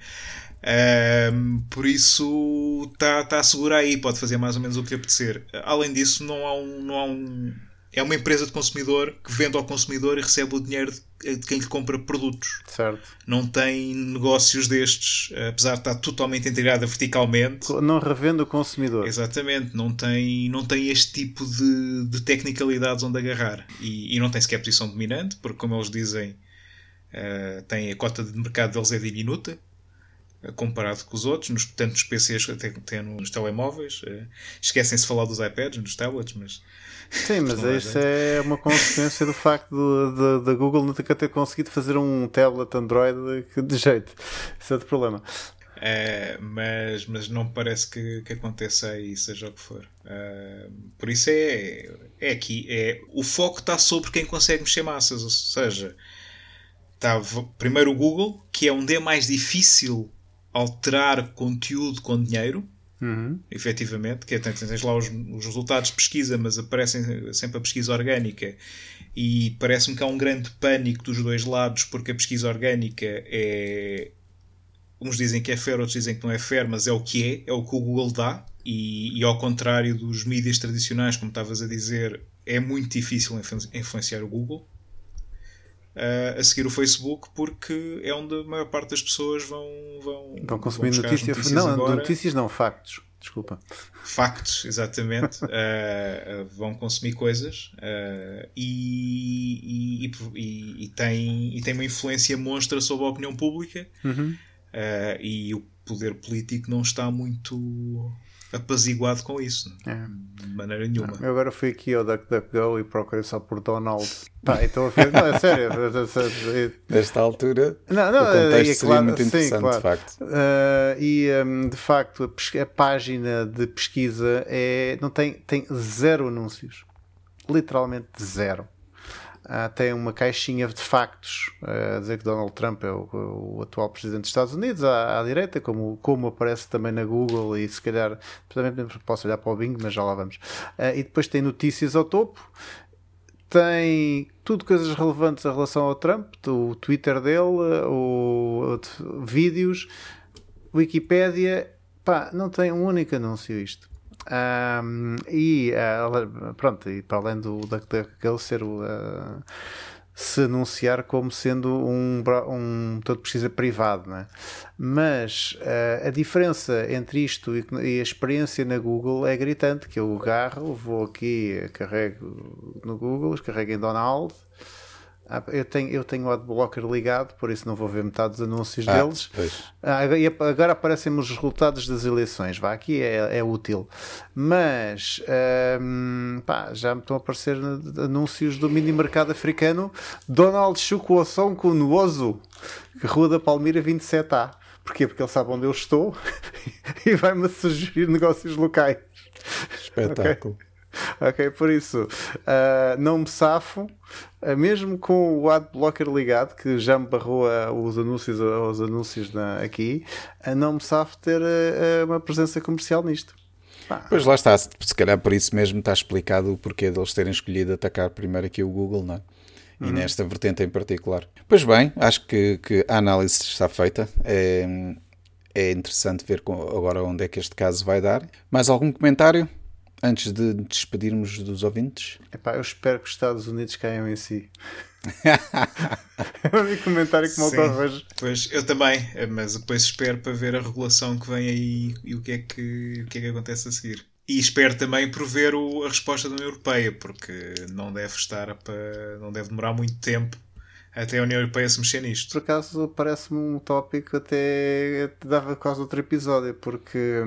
Speaker 2: Ahm, por isso está tá a segurar aí, pode fazer mais ou menos o que lhe apetecer. Além disso, não há um. Não há um é uma empresa de consumidor que vende ao consumidor e recebe o dinheiro de, quem lhe compra produtos.
Speaker 3: Certo.
Speaker 2: Não tem negócios destes, apesar de estar totalmente integrada verticalmente.
Speaker 3: Não revende o consumidor.
Speaker 2: Exatamente, não tem, não tem este tipo de, de tecnicalidades onde agarrar. E, e não tem sequer posição dominante, porque, como eles dizem, uh, tem a cota de mercado deles é diminuta comparado com os outros, nos, tanto nos PCs até, até nos telemóveis. Uh, Esquecem-se de falar dos iPads, nos tablets, mas.
Speaker 3: Sim, mas isso é uma consequência do facto da Google nunca ter conseguido fazer um tablet Android de jeito. Isso é outro problema.
Speaker 2: Uh, mas, mas não parece que, que aconteça aí, seja o que for. Uh, por isso é, é aqui. É, o foco está sobre quem consegue mexer massas. Ou seja, está primeiro o Google, que é onde é mais difícil alterar conteúdo com dinheiro.
Speaker 3: Uhum.
Speaker 2: efetivamente, que é, tens, tens lá os, os, resultados de pesquisa, mas aparecem sempre a pesquisa orgânica e parece-me que há um grande pânico dos dois lados porque a pesquisa orgânica é uns dizem que é fair, outros dizem que não é fair, mas é o que é, é o que o Google dá e, e ao contrário dos mídias tradicionais, como estavas a dizer, é muito difícil influenciar o Google a seguir o Facebook porque é onde a maior parte das pessoas vão
Speaker 3: vão, vão consumir vão notícias, notícias não, agora. notícias não, factos desculpa
Speaker 2: factos, exatamente uh, vão consumir coisas uh, e, e, e, e, tem, e tem uma influência monstra sobre a opinião pública
Speaker 3: uhum.
Speaker 2: uh, e o poder político não está muito apaziguado com isso,
Speaker 3: é.
Speaker 2: de maneira nenhuma.
Speaker 3: Eu agora fui aqui ao DuckDuckGo e procurei só por Donald. Pá, então a ver, não, é sério.
Speaker 1: Nesta altura,
Speaker 3: não, não,
Speaker 1: o contexto
Speaker 3: é,
Speaker 1: seria
Speaker 3: claro,
Speaker 1: muito interessante,
Speaker 3: sim, claro.
Speaker 1: de facto.
Speaker 3: Uh, e um, de facto, a, a, página de pesquisa é, não tem, tem zero anúncios. Literalmente zero. Uh, tem uma caixinha de factos uh, a dizer que Donald Trump é o, o atual presidente dos Estados Unidos à, à, direita, como, como aparece também na Google e se calhar posso olhar para o Bing, mas já lá vamos. Uh, e depois tem notícias ao topo, tem tudo coisas relevantes em relação ao Trump, o Twitter dele, o, o vídeos, Wikipédia, pá, não tem um único anúncio isto. Um, e uh, pronto, e para além do daquele ser o uh, se anunciar como sendo um, um todo pesquisa privado, né? mas uh, a diferença entre isto e, e, a experiência na Google é gritante, que eu agarro, vou aqui, carrego no Google, carrego em Donald, ah, eu tenho, eu tenho o adblocker ligado, por isso não vou ver metade dos anúncios
Speaker 1: ah,
Speaker 3: deles. Ah, agora aparecem-me os resultados das eleições. Vá, aqui é, é útil. Mas hum, pá, já me estão a aparecer anúncios do mini mercado africano. Donald Chukwuoson Kunuoso, Rua da Palmira 27A. Porquê? Porque ele sabe onde eu estou e vai-me sugerir negócios locais.
Speaker 1: Espetáculo.
Speaker 3: Okay? ok, por isso uh, não me safo, mesmo com o adblocker ligado, que já me barrou uh, os anúncios, os anúncios na, aqui, não me safo ter uma presença comercial nisto.
Speaker 1: Pois lá está, se calhar por isso mesmo está explicado o porquê deles terem escolhido atacar primeiro aqui o Google, não é? E uhum. nesta vertente em particular. Pois bem, acho que, que a análise está feita. É, é interessante ver agora onde é que este caso vai dar. Mais algum comentário? Antes de despedirmos dos ouvintes?
Speaker 3: Epá, eu espero que os Estados Unidos caiam em si. é o único comentário que me ocorre hoje.
Speaker 2: Pois, eu também, mas depois espero para ver a regulação que vem aí e o que é que, o que, é que acontece a seguir. E espero também por ver o, a resposta da União Europeia, porque não deve estar para, não deve demorar muito tempo até a União Europeia se mexer nisto.
Speaker 3: Por acaso parece-me um tópico até dava quase outro episódio, porque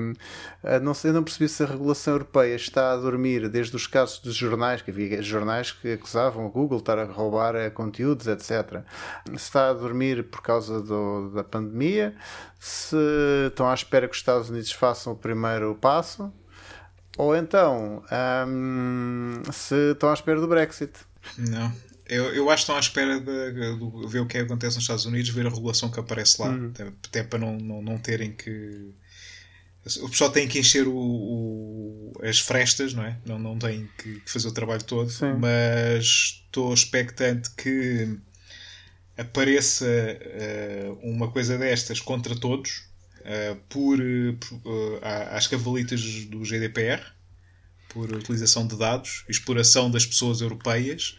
Speaker 3: eh, não sei, não percebi se a regulação europeia está a dormir desde os casos dos jornais, que havia jornais que acusavam o Google de estar a roubar eh, conteúdos, etc. Se está a dormir por causa do, da pandemia, se estão à espera que os Estados Unidos façam o primeiro passo, ou então hum, se estão à espera do Brexit.
Speaker 2: Não, eu, eu acho que estão à espera de, de, ver o que, é que acontece nos Estados Unidos, ver a regulação que aparece lá, uhum. até, para não, não, não terem que o pessoal tem que encher o, o, as frestas, não é? Não, não tem que, fazer o trabalho todo, Sim. mas estou expectante que apareça uh, uma coisa destas contra todos uh, por, por uh, às cavalitas do GDPR por utilização de dados, exploração das pessoas europeias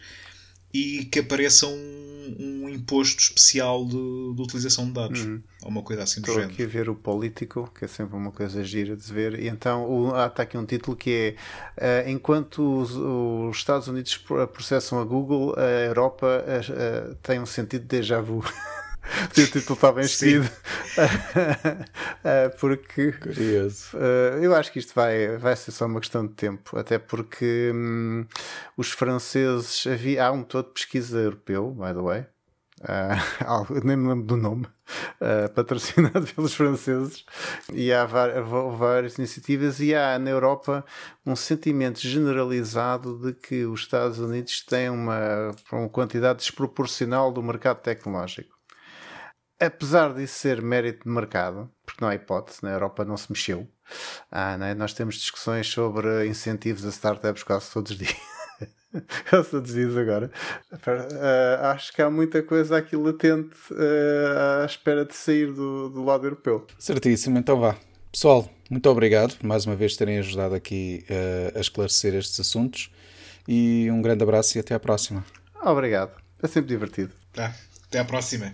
Speaker 2: e que apareça um, um imposto especial de, de, utilização de dados. Uhum. Ou uma coisa assim do
Speaker 3: Estou aqui a ver o Político, que é sempre uma coisa gira de ver. E então o, ah, está aqui um título que é uh, Enquanto os, os, Estados Unidos processam a Google, a Europa uh, tem um sentido de déjà vu. o título está bem escrito porque
Speaker 1: Curioso.
Speaker 3: eu acho que isto vai, vai ser só uma questão de tempo até porque hum, os franceses havia, há um todo de pesquisa europeu by the way Uh, nem me lembro do nome, uh, patrocinado pelos franceses, e há várias iniciativas, e há na Europa um sentimento generalizado de que os Estados Unidos têm uma, uma quantidade desproporcional do mercado tecnológico. Apesar disso ser mérito de mercado, porque não há hipótese, na Europa não se mexeu, ah, é? nós temos discussões sobre incentivos a startups quase todos os dias. Eu só diz agora. Uh, acho que há muita coisa aqui latente uh, à espera de sair do, do lado europeu.
Speaker 1: Certíssimo, então vá. Pessoal, muito obrigado por mais uma vez terem ajudado aqui uh, a esclarecer estes assuntos e um grande abraço e até à próxima.
Speaker 3: Obrigado, é sempre divertido.
Speaker 2: Tá, até à próxima.